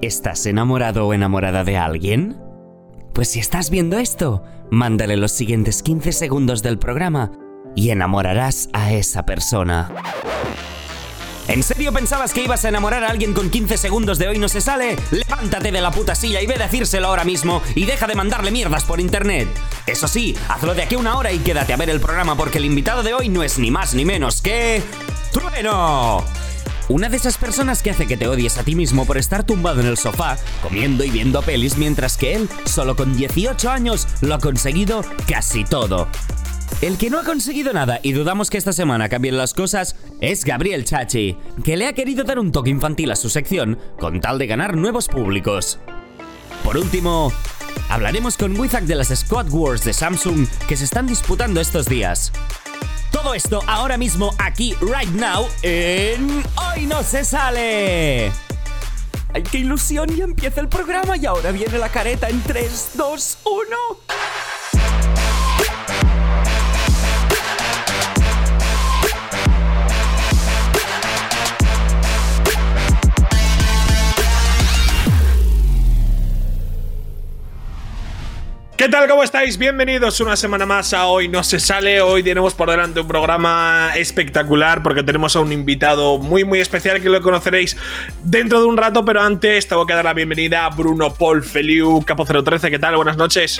¿Estás enamorado o enamorada de alguien? Pues si estás viendo esto, mándale los siguientes 15 segundos del programa y enamorarás a esa persona. ¿En serio pensabas que ibas a enamorar a alguien con 15 segundos de hoy no se sale? Levántate de la puta silla y ve a decírselo ahora mismo y deja de mandarle mierdas por internet. Eso sí, hazlo de aquí una hora y quédate a ver el programa porque el invitado de hoy no es ni más ni menos que... ¡Trueno! Una de esas personas que hace que te odies a ti mismo por estar tumbado en el sofá, comiendo y viendo pelis, mientras que él, solo con 18 años, lo ha conseguido casi todo. El que no ha conseguido nada y dudamos que esta semana cambien las cosas es Gabriel Chachi, que le ha querido dar un toque infantil a su sección con tal de ganar nuevos públicos. Por último, hablaremos con Wizak de las Squad Wars de Samsung que se están disputando estos días. Todo esto ahora mismo aquí, right now, en Hoy no se sale. ¡Ay, qué ilusión! Ya empieza el programa y ahora viene la careta en 3, 2, 1. ¿Qué tal? ¿Cómo estáis? Bienvenidos una semana más a Hoy No Se Sale. Hoy tenemos por delante un programa espectacular porque tenemos a un invitado muy muy especial que lo conoceréis dentro de un rato, pero antes tengo que dar la bienvenida a Bruno Paul Feliu, Capo 013. ¿Qué tal? Buenas noches.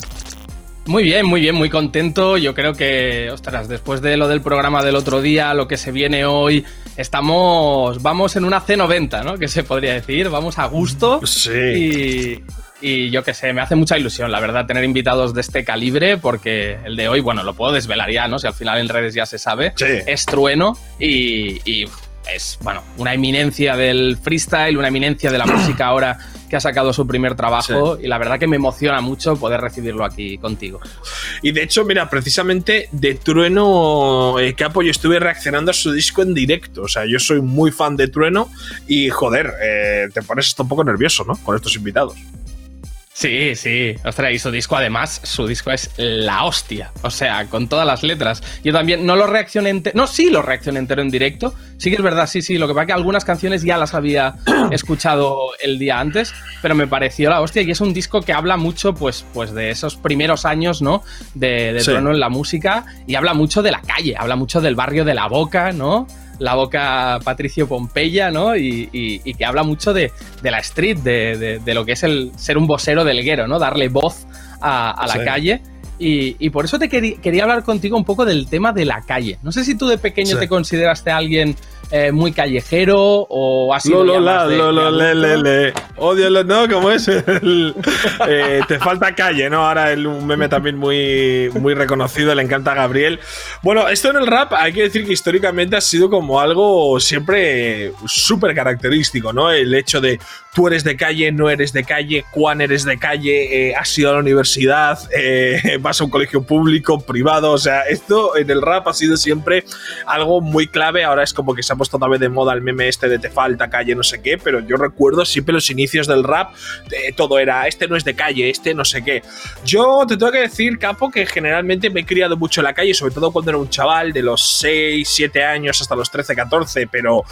Muy bien, muy bien, muy contento. Yo creo que, ostras, después de lo del programa del otro día, lo que se viene hoy, estamos, vamos en una C90, ¿no? Que se podría decir, vamos a gusto. Sí. Y, y yo qué sé, me hace mucha ilusión, la verdad, tener invitados de este calibre, porque el de hoy, bueno, lo puedo desvelar ya, ¿no? Si al final en redes ya se sabe, Sí. es trueno y, y es, bueno, una eminencia del freestyle, una eminencia de la música ahora que ha sacado su primer trabajo y la verdad que me emociona mucho poder recibirlo aquí contigo. Y de hecho, mira, precisamente de Trueno, eh, Capo, yo estuve reaccionando a su disco en directo. O sea, yo soy muy fan de Trueno y, joder, eh, te pones hasta un poco nervioso, ¿no? Con estos invitados. Sí, sí. Ostras, y su disco además, su disco es la hostia. O sea, con todas las letras. Yo también no lo reaccioné entero. No, sí lo reaccioné entero en directo. Sí que es verdad, sí, sí. Lo que pasa es que algunas canciones ya las había escuchado el día antes, pero me pareció la hostia. Y es un disco que habla mucho, pues, pues de esos primeros años, ¿no? De, de Sí. Trono en la música. Y habla mucho de la calle, habla mucho del barrio de la boca, ¿no? La boca Patricio Pompeya, ¿no? Y, y- y que habla mucho de, de la street, de, de- de lo que es el ser un vocero del guero, ¿no? Darle voz a, a la Sí. calle. Y, y por eso te querí- quería hablar contigo un poco del tema de la calle. No sé si tú de pequeño Sí. te consideraste alguien eh, muy callejero o has sido Lo, ya lo, la, más de- lo, lo, de le, le, le. Odio lo, no, ¿cómo es? El- eh, te falta calle, ¿no? Ahora el, un meme también muy, muy reconocido, le encanta a Gabriel. Bueno, esto en el rap hay que decir que históricamente ha sido como algo siempre súper característico, ¿no? El hecho de tú eres de calle, no eres de calle, cuán eres de calle, eh, has ido a la universidad, eh, vas a un colegio público, privado, o sea, esto en el rap ha sido siempre algo muy clave. Ahora es como que se ha puesto otra vez de moda el meme este de te falta calle, no sé qué, pero yo recuerdo siempre los inicios del rap, eh, todo era este no es de calle, este no sé qué. Yo te tengo que decir, Capo, que generalmente me he criado mucho en la calle, sobre todo cuando era un chaval de los 6, 7 años hasta los 13, 14, pero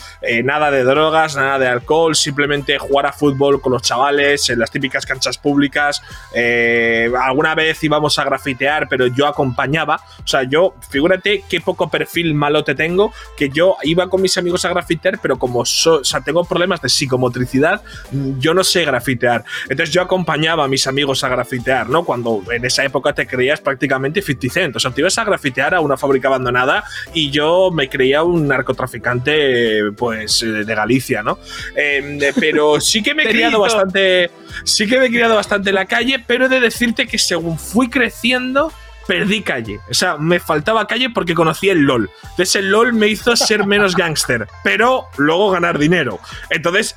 nada de drogas, nada de alcohol, simplemente jugar a fútbol con los chavales en las típicas canchas públicas. Eh, alguna vez íbamos a grafitear, pero yo acompañaba. O sea, yo, figúrate qué poco perfil malo te tengo, que yo iba con mis amigos a grafitear, pero como o sea, tengo problemas de psicomotricidad, mm, yo no sé grafitear. Entonces yo acompañaba a mis amigos a grafitear, ¿no? Cuando en esa época te creías prácticamente 50 Cent. O sea, te ibas a grafitear a una fábrica abandonada y yo me creía un narcotraficante, pues, eh, de Galicia, ¿no? Eh, pero sí que me he criado bastante. Sí que me he criado bastante en la calle, pero he de decirte que según fui creciendo. Perdí calle. O sea, me faltaba calle porque conocí el LOL. Entonces el LOL me hizo ser menos gángster, pero luego ganar dinero. Entonces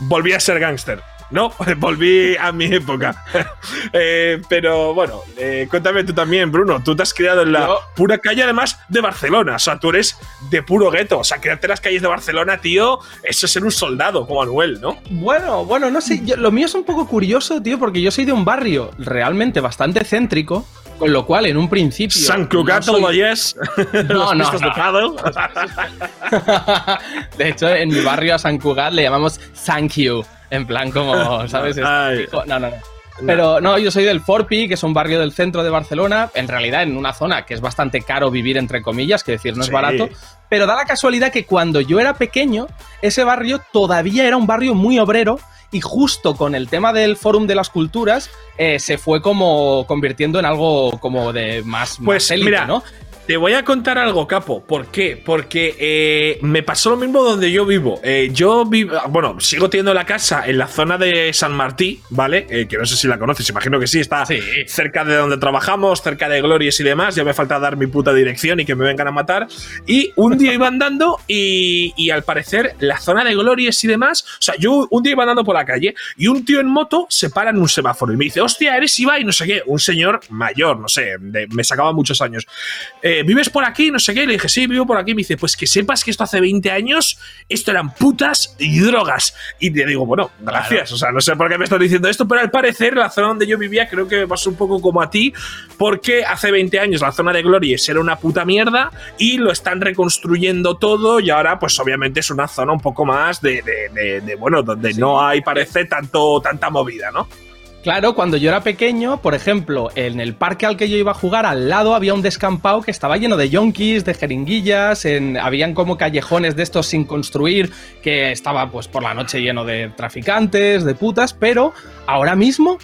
volví a ser gángster. No, volví a mi época. Eh, pero bueno, eh, cuéntame tú también, Bruno. Tú te has criado en la Yo- pura calle, además de Barcelona. O sea, tú eres de puro gueto. O sea, criarte en las calles de Barcelona, tío, eso es ser un soldado como Anuel, ¿no? Bueno, bueno, no sé, yo- lo mío es un poco curioso, tío, porque yo soy de un barrio realmente bastante céntrico, con lo cual en un principio... San Cugat, no soy-. No, no, de no. pádel. de hecho, en mi barrio a San Cugat le llamamos Thank you. En plan, como, ¿sabes? no, no, no. Pero no, yo soy del Forpi, que es un barrio del centro de Barcelona, en realidad en una zona que es bastante caro vivir, entre comillas, que decir, no es barato, pero da la casualidad que cuando yo era pequeño, ese barrio todavía era un barrio muy obrero y justo con el tema del Fórum de las Culturas eh, se fue como convirtiendo en algo como de más, pues, élite, ¿no? Te voy a contar algo, Capo. ¿Por qué? Porque eh, me pasó lo mismo donde yo vivo. Eh, yo vivo, bueno, sigo teniendo la casa en la zona de San Martí, ¿vale? Eh, que no sé si la conoces, imagino que sí, está cerca de donde trabajamos, cerca de Glorias y demás. Ya me falta dar mi puta dirección y que me vengan a matar. Y un día iba andando y, y al parecer la zona de Glorias y demás, o sea, yo un día iba andando por la calle y un tío en moto se para en un semáforo y me dice, hostia, eres Ibai, no sé qué, un señor mayor, no sé, me sacaba muchos años. Eh, ¿vives por aquí? No sé qué. Le dije, sí, vivo por aquí. Me dice, pues que sepas que esto hace 20 años, esto eran putas y drogas. Y te digo, bueno, gracias. O sea, no sé por qué me estás diciendo esto, pero al parecer la zona donde yo vivía creo que me pasó un poco como a ti, porque hace 20 años la zona de Glories era una puta mierda y lo están reconstruyendo todo y ahora pues obviamente es una zona un poco más de, bueno, donde no hay, parece, tanto, tanta movida, ¿no? Claro, cuando yo era pequeño, por ejemplo, en el parque al que yo iba a jugar, al lado había un descampado que estaba lleno de yonkis, de jeringuillas, en, habían como callejones de estos sin construir, que estaba pues por la noche lleno de traficantes, de putas, pero ahora mismo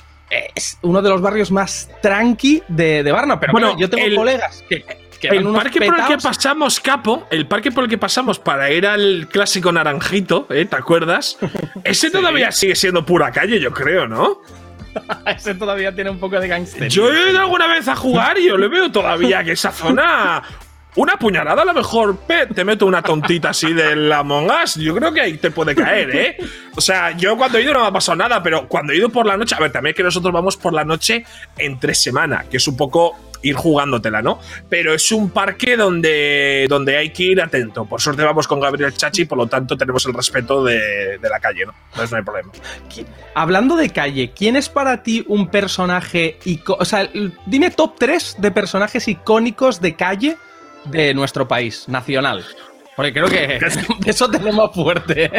es uno de los barrios más tranqui de, de Barna. Pero bueno, yo tengo colegas que el parque por el que pasamos, Capo, el parque por el que pasamos para ir al clásico naranjito, ¿eh? ¿te acuerdas? Ese todavía sigue siendo pura calle, yo creo, ¿no? Ese todavía tiene un poco de gangster. Yo he ido alguna vez a jugar y yo le veo todavía que esa zona. Una puñalada a lo mejor te meto una tontita así del Among Us. Yo creo que ahí te puede caer, ¿eh? O sea, yo cuando he ido no me ha pasado nada, pero cuando he ido por la noche. A ver, también que nosotros vamos por la noche entre semana, que es un poco ir jugándotela, ¿no? Pero es un parque donde, donde hay que ir atento. Por suerte vamos con Gabriel Chachi, por lo tanto tenemos el respeto de, la calle, ¿no? Entonces no hay problema. Hablando de calle, ¿quién es para ti un personaje icónico? O sea, dime top 3 de personajes icónicos de calle de nuestro país, nacional. Porque creo que eso tenemos fuerte.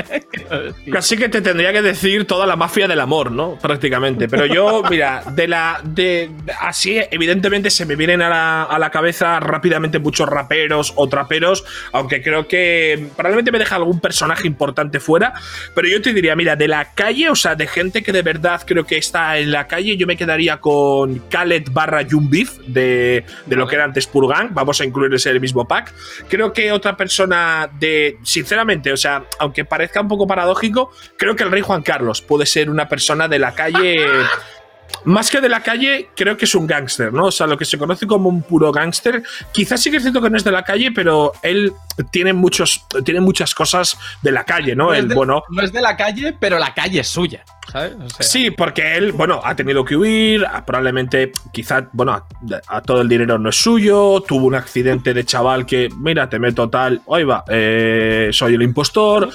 Casi que te tendría que decir toda la mafia del amor, ¿no? Prácticamente. Pero yo, mira, de la. De, así, evidentemente, se me vienen a la, a la, cabeza rápidamente muchos raperos o traperos. Aunque creo que probablemente me deja algún personaje importante fuera. Pero yo te diría, mira, de la calle, o sea, de gente que de verdad creo que está en la calle, yo me quedaría con Khaled barra Jumbif de, de lo que era antes Purgang. Vamos a incluir ese el mismo pack. Creo que otra persona de, sinceramente, o sea, aunque parezca un poco paradójico, creo que el rey Juan Carlos puede ser una persona de la calle... más que de la calle, creo que es un gángster, ¿no? O sea, lo que se conoce como un puro gángster. Quizás sí que es cierto que no es de la calle, pero él tiene, muchos, tiene muchas cosas de la calle, ¿no? el, bueno, no es de la calle, pero la calle es suya. ¿sabes? sí, porque él, bueno, ha tenido que huir, probablemente, quizá, bueno, a, todo el dinero no es suyo, tuvo un accidente de chaval que, mira, te meto tal, oiga, va, eh, soy el impostor,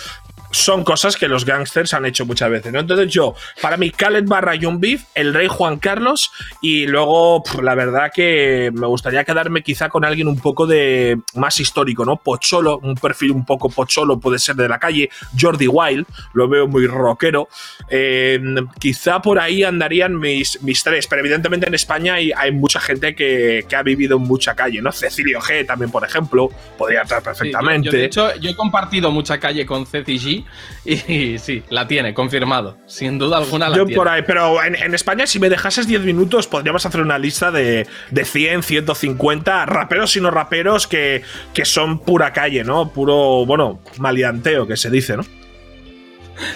son cosas que los gangsters han hecho muchas veces, ¿no? Entonces yo, para mí, Khaled barra John Beef, el rey Juan Carlos, y luego, la verdad que me gustaría quedarme quizá con alguien un poco de más histórico, ¿no? Pocholo, un perfil un poco pocholo, puede ser de la calle, Jordi Wild, lo veo muy rockero. Eh, quizá por ahí andarían mis, mis tres, pero evidentemente en España hay, hay mucha gente que, ha vivido en mucha calle, ¿no? Cecilio G también, por ejemplo, podría estar perfectamente. de hecho, yo he compartido mucha calle con Ceci G y, sí, la tiene, confirmado. Sin duda alguna la Yo por ahí, pero en, España, si me dejases 10 minutos, podríamos hacer una lista de, de 100, 150 raperos y no raperos que, que son pura calle, ¿no? Puro, bueno, malianteo que se dice, ¿no?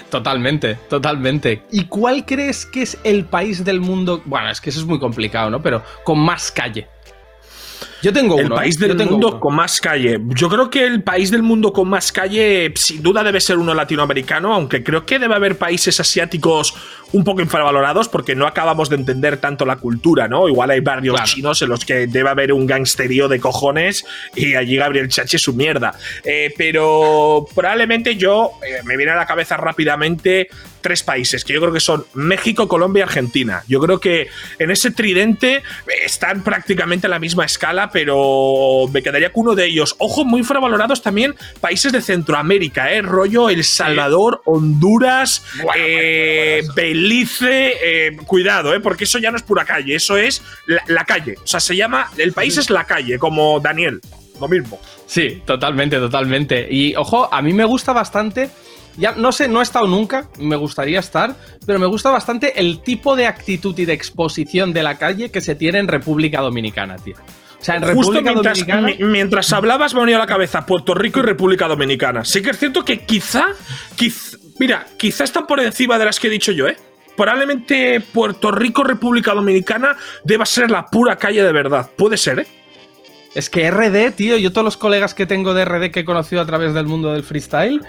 Totalmente, totalmente. ¿Y cuál crees que es el país del mundo? Bueno, es que eso es muy complicado, ¿no? Pero con más calle. Yo tengo uno. El país ¿eh? del mundo con más calle. Yo creo que el país del mundo con más calle, sin duda, debe ser uno latinoamericano, aunque creo que debe haber países asiáticos un poco infravalorados porque no acabamos de entender tanto la cultura, ¿no? Igual hay barrios chinos en los que debe haber un gangsterío de cojones y allí Gabriel Chachi su mierda. Eh, pero probablemente yo eh, me viene a la cabeza rápidamente tres países que yo creo que son México, Colombia y Argentina. Yo creo que en ese tridente están prácticamente a la misma escala, pero me quedaría con uno de ellos. Ojo, muy infravalorados también países de Centroamérica, ¿eh? Rollo El Salvador, Honduras, eh, Belice. Eh, cuidado, ¿eh? Porque eso ya no es pura calle, eso es la, la calle. O sea, se llama. El país es la calle, como Daniel. Lo mismo. Sí, totalmente, totalmente. Y ojo, a mí me gusta bastante ya no sé, no he estado nunca, me gustaría estar, pero me gusta bastante el tipo de actitud y de exposición de la calle que se tiene en República Dominicana, tío. O sea, en República mientras, Dominicana. mientras hablabas me venía a la cabeza Puerto Rico y República Dominicana. Sí que es cierto que quizá, mira, quizá están por encima de las que he dicho yo, ¿eh? Probablemente Puerto Rico, República Dominicana deba ser la pura calle de verdad. Puede ser, ¿eh? Es que RD, tío, yo todos los colegas que tengo de RD que he conocido a través del mundo del freestyle,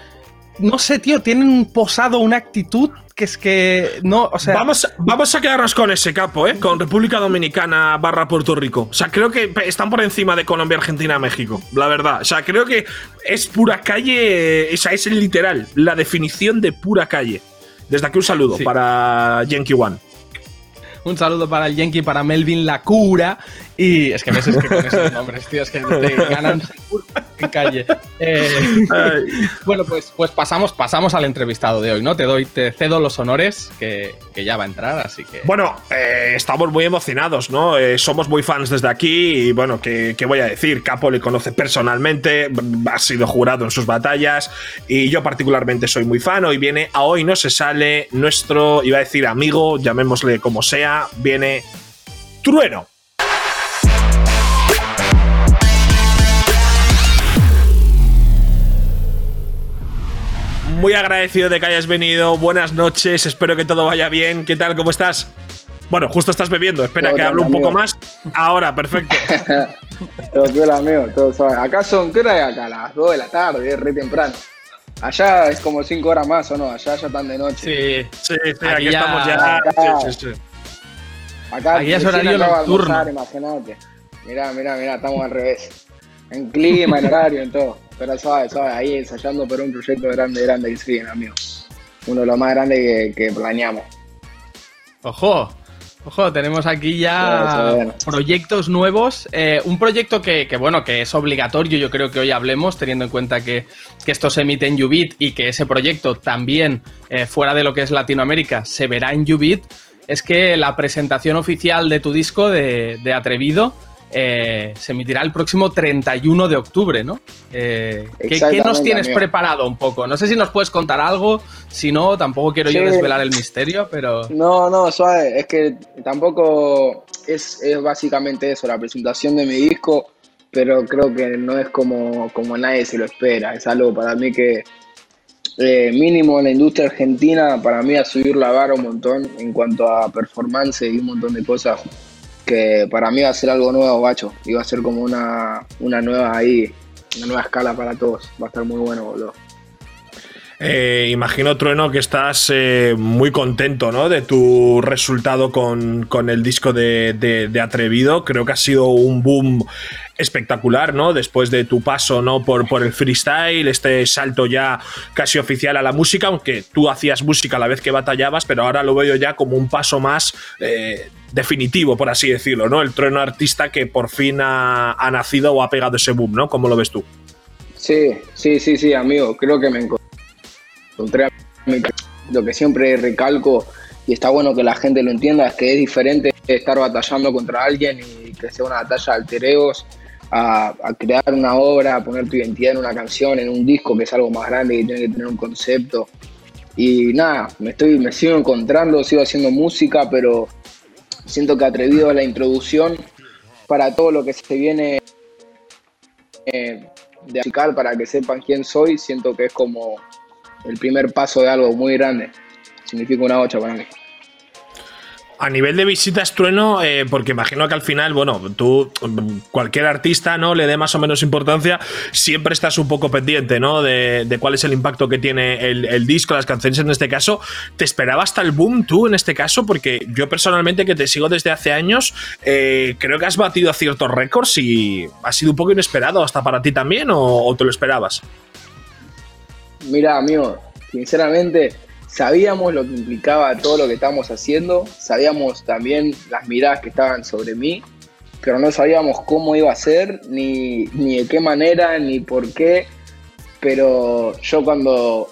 no sé, tío, tienen un posado, una actitud que es que no, o sea. Vamos, vamos a quedarnos con ese capo, ¿eh? Con República Dominicana barra Puerto Rico. O sea, creo que están por encima de Colombia, Argentina, México. La verdad. O sea, creo que es pura calle. O sea, es literal. La definición de pura calle. Desde aquí un saludo para Yankee One. Un saludo para el Yankee, para Melvin La Cura. Y es que me es que con esos nombres, tío, es que te ganan en calle. Eh, bueno, pues, pues pasamos, pasamos al entrevistado de hoy, ¿no? Te doy, te cedo los honores que, que ya va a entrar, así que. Bueno, eh, estamos muy emocionados, ¿no? Eh, somos muy fans desde aquí y bueno, ¿qué, ¿qué, voy a decir? Capo le conoce personalmente, ha sido jurado en sus batallas y yo particularmente soy muy fan. Hoy viene a hoy no se sale nuestro, iba a decir amigo, llamémosle como sea, viene Trueno. Muy agradecido de que hayas venido. Buenas noches, espero que todo vaya bien. ¿Qué tal? ¿Cómo estás? Bueno, justo estás bebiendo. Espera todo que hable un poco más. Ahora, perfecto. todo bien, amigo. Todo suave. Acá son, ¿qué hora es acá? Las 2 de la tarde, es re temprano. Allá es como 5 horas más, ¿o no? Allá ya están de noche. Sí, sí, sí aquí, aquí ya, estamos ya. Acá, sí, sí, sí. acá aquí es horario nocturno. Imagínate. Mirá, mirá, mirá, estamos al revés. En clima, en horario, en todo. Pero suave, suave, ahí ensayando por un proyecto grande, grande que siguen, amigo. Uno de los más grandes que, que planeamos. Ojo, Ojo, tenemos aquí ya proyectos nuevos. Eh, un proyecto que, que, bueno, que es obligatorio, yo creo que hoy hablemos, teniendo en cuenta que, que esto se emite en Ubit y que ese proyecto también, eh, fuera de lo que es Latinoamérica, se verá en Ubit. Es que la presentación oficial de tu disco de, de Atrevido eh, se emitirá el próximo 31 de octubre, ¿no? Eh, ¿qué, ¿qué, nos tienes amigo. preparado un poco? No sé si nos puedes contar algo, si no, tampoco quiero sí. yo desvelar el misterio, pero... No, no, suave, es que tampoco es, es, básicamente eso, la presentación de mi disco, pero creo que no es como, como nadie se lo espera, es algo para mí que eh, mínimo en la industria argentina, para mí a subir la vara un montón en cuanto a performance y un montón de cosas que para mí va a ser algo nuevo, bacho. Va a ser como una, una nueva ahí, una nueva escala para todos. Va a estar muy bueno, boludo. Eh, imagino, Trueno, que estás eh, muy contento ¿no? de tu resultado con, con el disco de, de, Atrevido. Creo que ha sido un boom espectacular, ¿no? Después de tu paso ¿no? por, por el freestyle, este salto ya casi oficial a la música, aunque tú hacías música a la vez que batallabas, pero ahora lo veo ya como un paso más eh, definitivo, por así decirlo, ¿no? El trueno artista que por fin ha, ha nacido o ha pegado ese boom, ¿no? ¿Cómo lo ves tú? Sí, sí, sí, sí, amigo. Creo que me encontré lo que siempre recalco y está bueno que la gente lo entienda es que es diferente estar batallando contra alguien y que sea una batalla de altereos a, crear una obra, a poner tu identidad en una canción, en un disco que es algo más grande y tiene que tener un concepto. Y nada, me estoy, me sigo encontrando, sigo haciendo música, pero siento que atrevido a la introducción para todo lo que se viene eh, de musical, para que sepan quién soy, siento que es como el primer paso de algo muy grande. Significa una ocha para mí. A nivel de visitas trueno, eh, porque imagino que al final, bueno, tú, cualquier artista, ¿no? Le dé más o menos importancia, siempre estás un poco pendiente, ¿no? De, cuál es el impacto que tiene el, disco, las canciones en este caso. ¿Te esperaba hasta el boom tú en este caso? Porque yo personalmente, que te sigo desde hace años, eh, creo que has batido ciertos récords y ha sido un poco inesperado hasta para ti también, o, o te lo esperabas? Mira, amigo, sinceramente sabíamos lo que implicaba todo lo que estamos haciendo, sabíamos también las miradas que estaban sobre mí, pero no sabíamos cómo iba a ser, ni, de qué manera, ni por qué. Pero yo cuando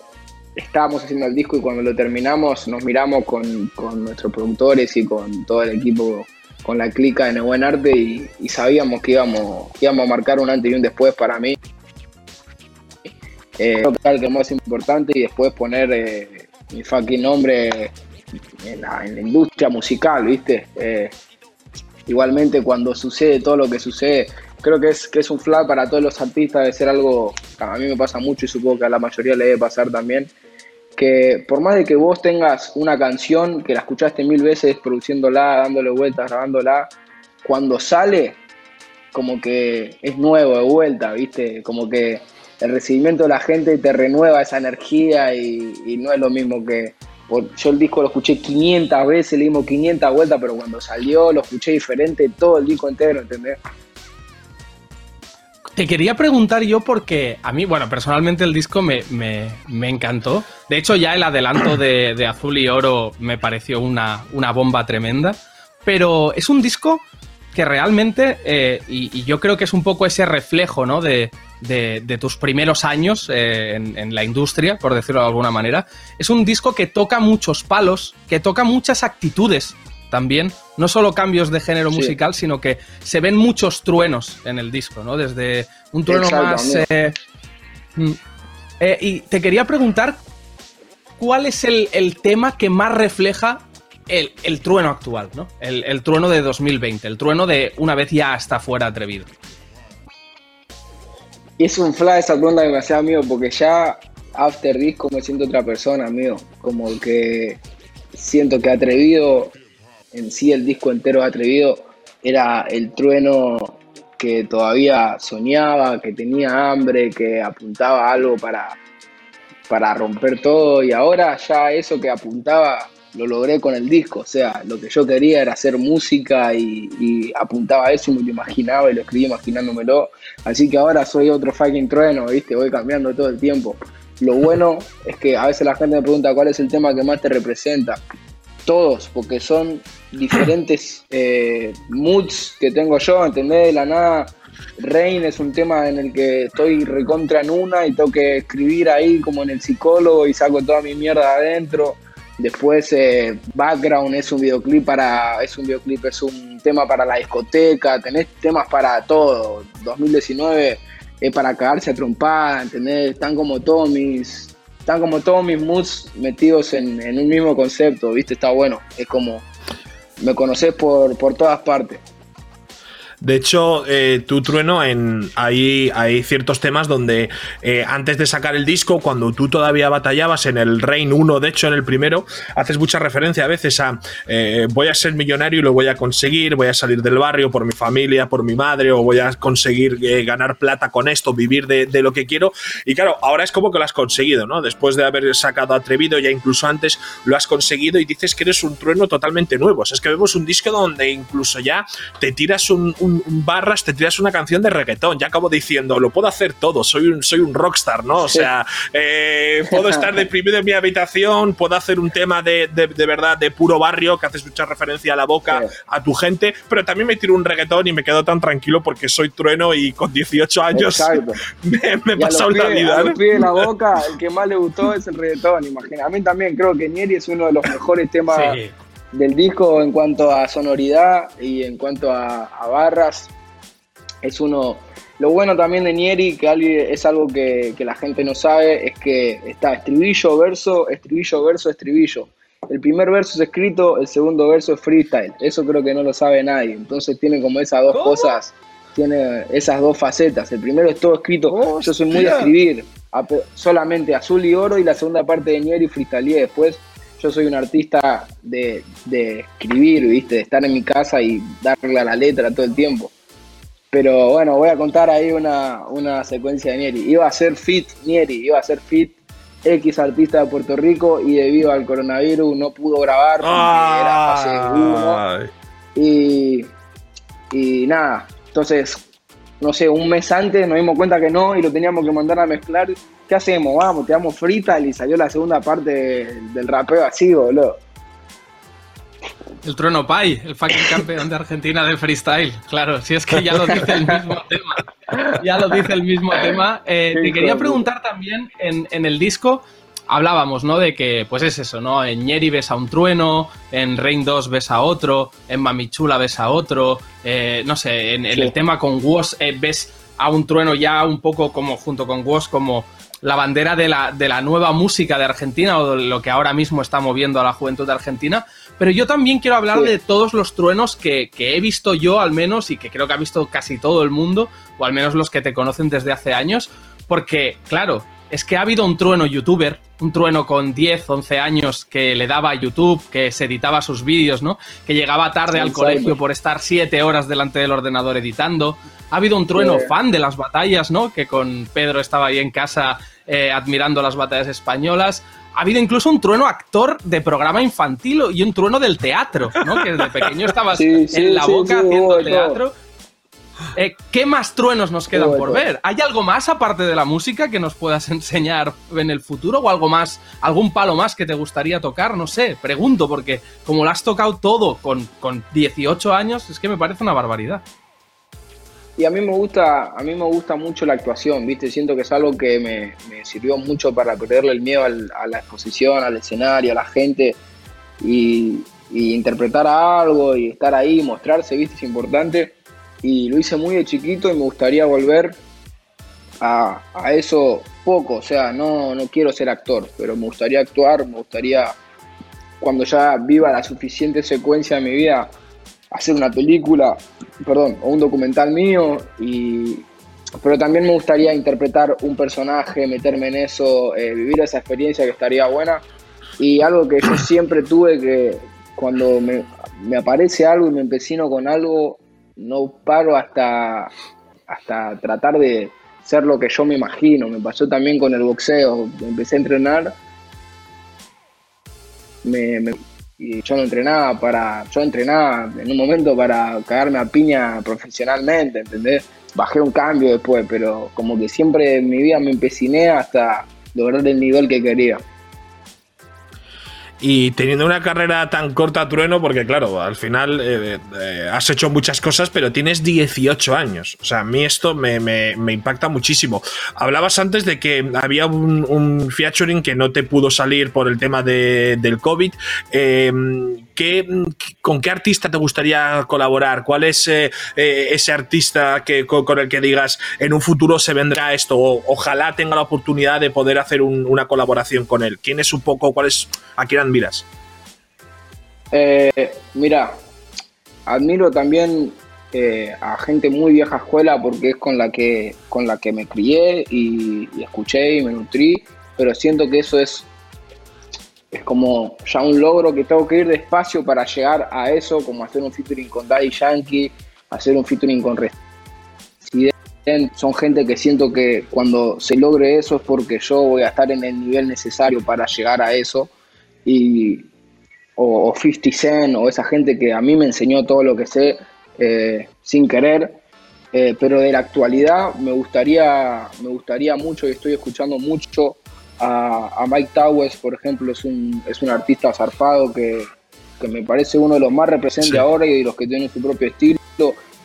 estábamos haciendo el disco y cuando lo terminamos, nos miramos con, nuestros productores y con todo el equipo, con la clica de Buen Arte y, sabíamos que íbamos, íbamos a marcar un antes y un después para mí. Eh, creo que es más importante y después poner eh, mi fucking nombre en la, industria musical, ¿viste? Eh, igualmente cuando sucede todo lo que sucede, creo que es, que es un flag para todos los artistas de ser algo, a mí me pasa mucho y supongo que a la mayoría le debe pasar también, que por más de que vos tengas una canción que la escuchaste mil veces produciéndola, dándole vueltas, grabándola, cuando sale como que es nuevo de vuelta, ¿viste? Como que el recibimiento de la gente te renueva esa energía y, no es lo mismo que... Yo el disco lo escuché 500 veces, le dimos 500 vueltas, pero cuando salió lo escuché diferente todo el disco entero, ¿entendés? Te quería preguntar yo porque a mí, bueno, personalmente el disco me, encantó. De hecho, ya el adelanto de, Azul y Oro me pareció una, una bomba tremenda. Pero es un disco que realmente, eh, y, yo creo que es un poco ese reflejo, ¿no? De, de, tus primeros años eh, en, la industria, por decirlo de alguna manera. Es un disco que toca muchos palos, que toca muchas actitudes también. No solo cambios de género musical, sino que se ven muchos truenos en el disco, ¿no? Desde un trueno más... Eh, mm, eh, y te quería preguntar, ¿cuál es el, tema que más refleja el, trueno actual, ¿no? El, el, trueno de 2020, el trueno de una vez ya está fuera atrevido. Es un flash esa pregunta demasiado, amigo, porque ya after disco me siento otra persona, amigo. Como que siento que atrevido, en sí el disco entero atrevido, era el trueno que todavía soñaba, que tenía hambre, que apuntaba algo para, para romper todo. Y ahora ya eso que apuntaba lo logré con el disco. O sea, lo que yo quería era hacer música y, apuntaba a eso y me lo imaginaba y lo escribí imaginándomelo. Así que ahora soy otro fucking trueno, ¿viste? Voy cambiando todo el tiempo. Lo bueno es que a veces la gente me pregunta cuál es el tema que más te representa. Todos, porque son diferentes eh, moods que tengo yo, ¿entendés? De la nada, Rain es un tema en el que estoy recontra en una y tengo que escribir ahí como en el psicólogo y saco toda mi mierda adentro Después eh, Background es un videoclip para. Es un videoclip, es un tema para la discoteca, tenés temas para todo. 2019 es para cagarse a trompada, ¿entendés? Están como todos mis. Están como todos mis moods metidos en, en un mismo concepto, ¿viste? Está bueno. Es como. Me conoces por, por todas partes. De hecho, eh, tú, Trueno, en, hay, hay ciertos temas donde eh, antes de sacar el disco, cuando tú todavía batallabas en el Reign 1, de hecho en el primero, haces mucha referencia a veces a eh, voy a ser millonario y lo voy a conseguir, voy a salir del barrio por mi familia, por mi madre, o voy a conseguir ganar plata con esto, vivir de, de, lo que quiero. Y claro, ahora es como que lo has conseguido, ¿no? Después de haber sacado Atrevido, ya incluso antes lo has conseguido y dices que eres un trueno totalmente nuevo. O sea, es que vemos un disco donde incluso ya te tiras un barras te tiras una canción de reggaetón. Ya acabo diciendo, lo puedo hacer todo, soy un, soy un rockstar, ¿no? O sea, eh, puedo estar deprimido en mi habitación, puedo hacer un tema de, de, verdad de puro barrio que haces mucha referencia a la boca, a tu gente, pero también me tiro un reggaetón y me quedo tan tranquilo porque soy trueno y con 18 años me, me he pasado la vida. A de la boca, el que más le gustó es el reggaetón, imagina. A mí también creo que Nieri es uno de los mejores temas del disco en cuanto a sonoridad y en cuanto a, barras. Es uno. Lo bueno también de Nieri, que es algo que, la gente no sabe, es que está estribillo, verso, estribillo, verso, estribillo. El primer verso es escrito, el segundo verso es freestyle. Eso creo que no lo sabe nadie. Entonces tiene como esas dos cosas, tiene esas dos facetas. El primero es todo escrito. Yo soy muy de escribir solamente azul y oro y la segunda parte de Nieri freestyle. Después yo soy un artista de, de escribir, ¿viste? De estar en mi casa y darle a la letra todo el tiempo. Pero bueno, voy a contar ahí una, una secuencia de Nieri. Iba a ser fit Nieri, iba a ser fit X artista de Puerto Rico y debido al coronavirus no pudo grabar porque era fase 1. Y, y nada, entonces, no sé, un mes antes nos dimos cuenta que no y lo teníamos que mandar a mezclar. ¿Qué hacemos? Vamos, te damos frita y salió la segunda parte del rapeo así, boludo. El Trueno Pai, el fucking campeón de Argentina de freestyle. Claro, si es que ya lo dice el mismo tema. Ya lo dice el mismo tema. Eh, te quería preguntar también en, en, el disco. Hablábamos, ¿no? De que, pues es eso, ¿no? En Ñeri ves a un trueno, en Rain 2 ves a otro, en Mamichula ves a otro, eh, no sé, en, en sí. el tema con Woz eh, ves a un trueno ya un poco como junto con Woz como la bandera de la, de la nueva música de Argentina o de lo que ahora mismo está moviendo a la juventud de Argentina. Pero yo también quiero hablar sí. de todos los truenos que, que, he visto yo al menos y que creo que ha visto casi todo el mundo, o al menos los que te conocen desde hace años, porque, claro, es que ha habido un trueno youtuber, un trueno con 10, 11 años que le daba a YouTube, que se editaba sus vídeos, ¿no? Que llegaba tarde al colegio por estar 7 horas delante del ordenador editando. Ha habido un trueno sí. fan de las batallas, ¿no? Que con Pedro estaba ahí en casa eh, admirando las batallas españolas. Ha habido incluso un trueno actor de programa infantil y un trueno del teatro, ¿no? Que desde pequeño estabas sí, sí, en la boca haciendo teatro. Eh, ¿Qué más truenos nos quedan bueno, por ver? ¿Hay algo más aparte de la música que nos puedas enseñar en el futuro? ¿O algo más, algún palo más que te gustaría tocar? No sé, pregunto, porque como lo has tocado todo con, con 18 años, es que me parece una barbaridad. Y a mí me gusta, a mí me gusta mucho la actuación, ¿viste? Siento que es algo que me, me sirvió mucho para perderle el miedo al, a la exposición, al escenario, a la gente y, y, interpretar algo y estar ahí, mostrarse, ¿viste? Es importante. Y lo hice muy de chiquito y me gustaría volver a, a eso poco. O sea, no, no quiero ser actor, pero me gustaría actuar, me gustaría, cuando ya viva la suficiente secuencia de mi vida, hacer una película, perdón, o un documental mío, y, pero también me gustaría interpretar un personaje, meterme en eso, eh, vivir esa experiencia que estaría buena. Y algo que yo siempre tuve que cuando me, me, aparece algo y me empecino con algo, no paro hasta, hasta tratar de ser lo que yo me imagino. Me pasó también con el boxeo, empecé a entrenar. Me, y yo no entrenaba para, yo entrenaba en un momento para cagarme a piña profesionalmente, ¿entendés? Bajé un cambio después, pero como que siempre en mi vida me empeciné hasta lograr el nivel que quería. Y teniendo una carrera tan corta, Trueno, porque claro, al final eh, eh, has hecho muchas cosas, pero tienes 18 años. O sea, a mí esto me, impacta muchísimo. Hablabas antes de que había un, un, featuring que no te pudo salir por el tema de, del COVID. Eh, ¿qué, ¿Con qué artista te gustaría colaborar? ¿Cuál es eh, ese artista que, con, el que digas en un futuro se vendrá esto? O, ojalá tenga la oportunidad de poder hacer un, una colaboración con él. ¿Quién es un poco, cuál es, a quién admiras? Eh, mira, admiro también eh, a gente muy vieja escuela porque es con la que, con la que me crié y, y, escuché y me nutrí, pero siento que eso es, es como ya un logro que tengo que ir despacio para llegar a eso, como hacer un featuring con Daddy Yankee, hacer un featuring con Resident. Son gente que siento que cuando se logre eso es porque yo voy a estar en el nivel necesario para llegar a eso y, o, o 50 Cent o esa gente que a mí me enseñó todo lo que sé eh, sin querer, eh, pero de la actualidad me gustaría, me gustaría mucho y estoy escuchando mucho a, a Mike Towers, por ejemplo, es un, es un artista zarpado que, que, me parece uno de los más representes sí. ahora y de los que tienen su propio estilo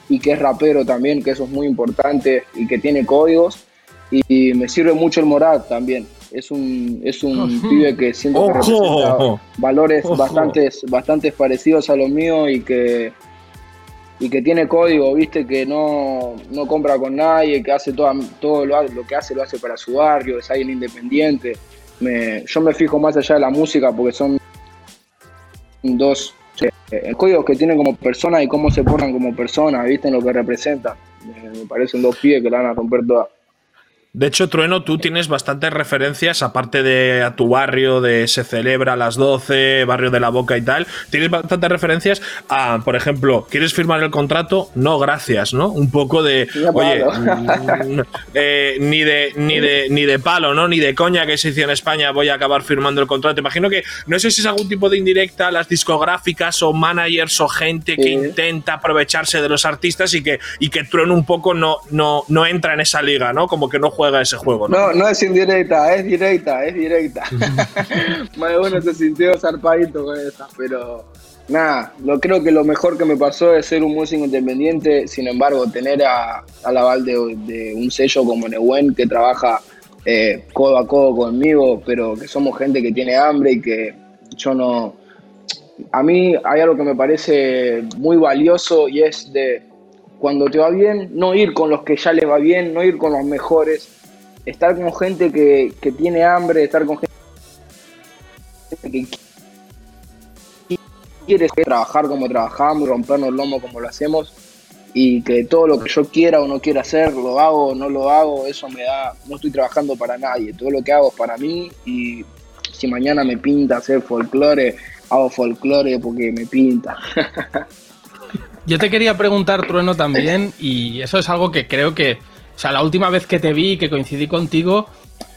y que es rapero también, que eso es muy importante y que tiene códigos. Y, y me sirve mucho el Morat también, es un, es un uh -huh. pibe que siento que representa valores Ojo. bastantes, bastantes parecidos a los míos y que, y que tiene código, viste, que no, no compra con nadie, que hace toda, todo lo, lo, que hace lo hace para su barrio, es alguien independiente. Me, yo me fijo más allá de la música porque son dos eh, códigos que tienen como persona y cómo se portan como persona, viste, en lo que representan. Me, parecen dos pibes que la van a romper toda. De hecho, Trueno, tú tienes bastantes referencias, aparte de a tu barrio, de Se celebra a las 12, barrio de la Boca y tal. Tienes bastantes referencias a, por ejemplo, ¿quieres firmar el contrato? No, gracias, ¿no? Un poco de, oye, mm, eh, ni, de, ni, de, ni de palo, ¿no? Ni de coña que se hizo en España voy a acabar firmando el contrato. Imagino que, no sé si es algún tipo de indirecta a las discográficas o managers o gente que intenta aprovecharse de los artistas y que, y que Trueno un poco no, no, no entra en esa liga, ¿no? Como que no juega ese juego. No, no, es indirecta, es directa, es directa. Más de uno se sintió zarpadito con esa, pero nada, lo, creo que lo mejor que me pasó es ser un músico independiente, sin embargo, tener a, la aval de, un sello como Newen que trabaja eh, codo a codo conmigo, pero que somos gente que tiene hambre y que yo no... A mí hay algo que me parece muy valioso y es de cuando te va bien, no ir con los que ya les va bien, no ir con los mejores, estar con gente que, tiene hambre, estar con gente que quiere trabajar como trabajamos, rompernos el lomo como lo hacemos y que todo lo que yo quiera o no quiera hacer, lo hago o no lo hago, eso me da, no estoy trabajando para nadie, todo lo que hago es para mí y si mañana me pinta hacer folclore, hago folclore porque me pinta. Yo te quería preguntar, Trueno, también, y eso es algo que creo que o sea, la última vez que te vi y que coincidí contigo,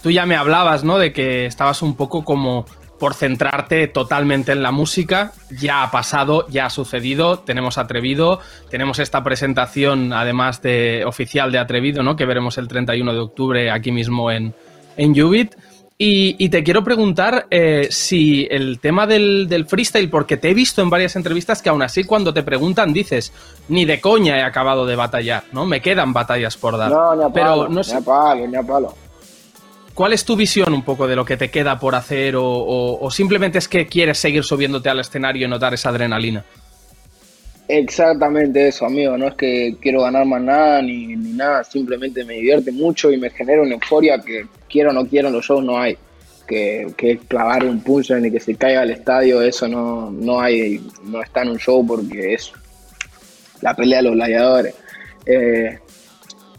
tú ya me hablabas, ¿no? De que estabas un poco como por centrarte totalmente en la música. Ya ha pasado, ya ha sucedido, tenemos Atrevido, tenemos esta presentación además de oficial de Atrevido, ¿no? Que veremos el 31 de octubre aquí mismo en, en. Y, te quiero preguntar eh, si el tema del, freestyle, porque te he visto en varias entrevistas que aún así cuando te preguntan dices, ni de coña he acabado de batallar, ¿no? Me quedan batallas por dar. No, ni a palo, no ni a palo, ni a palo. ¿Cuál es tu visión un poco de lo que te queda por hacer o, simplemente es que quieres seguir subiéndote al escenario y notar esa adrenalina? Exactamente eso, amigo. No es que quiero ganar más nada ni, ni nada, simplemente me divierte mucho y me genera una euforia que quiero o no quiero, en los shows no hay. Que, que clavar un punch y que se caiga al estadio, eso no, no hay, no está en un show porque es la pelea de los gladiadores. Eh,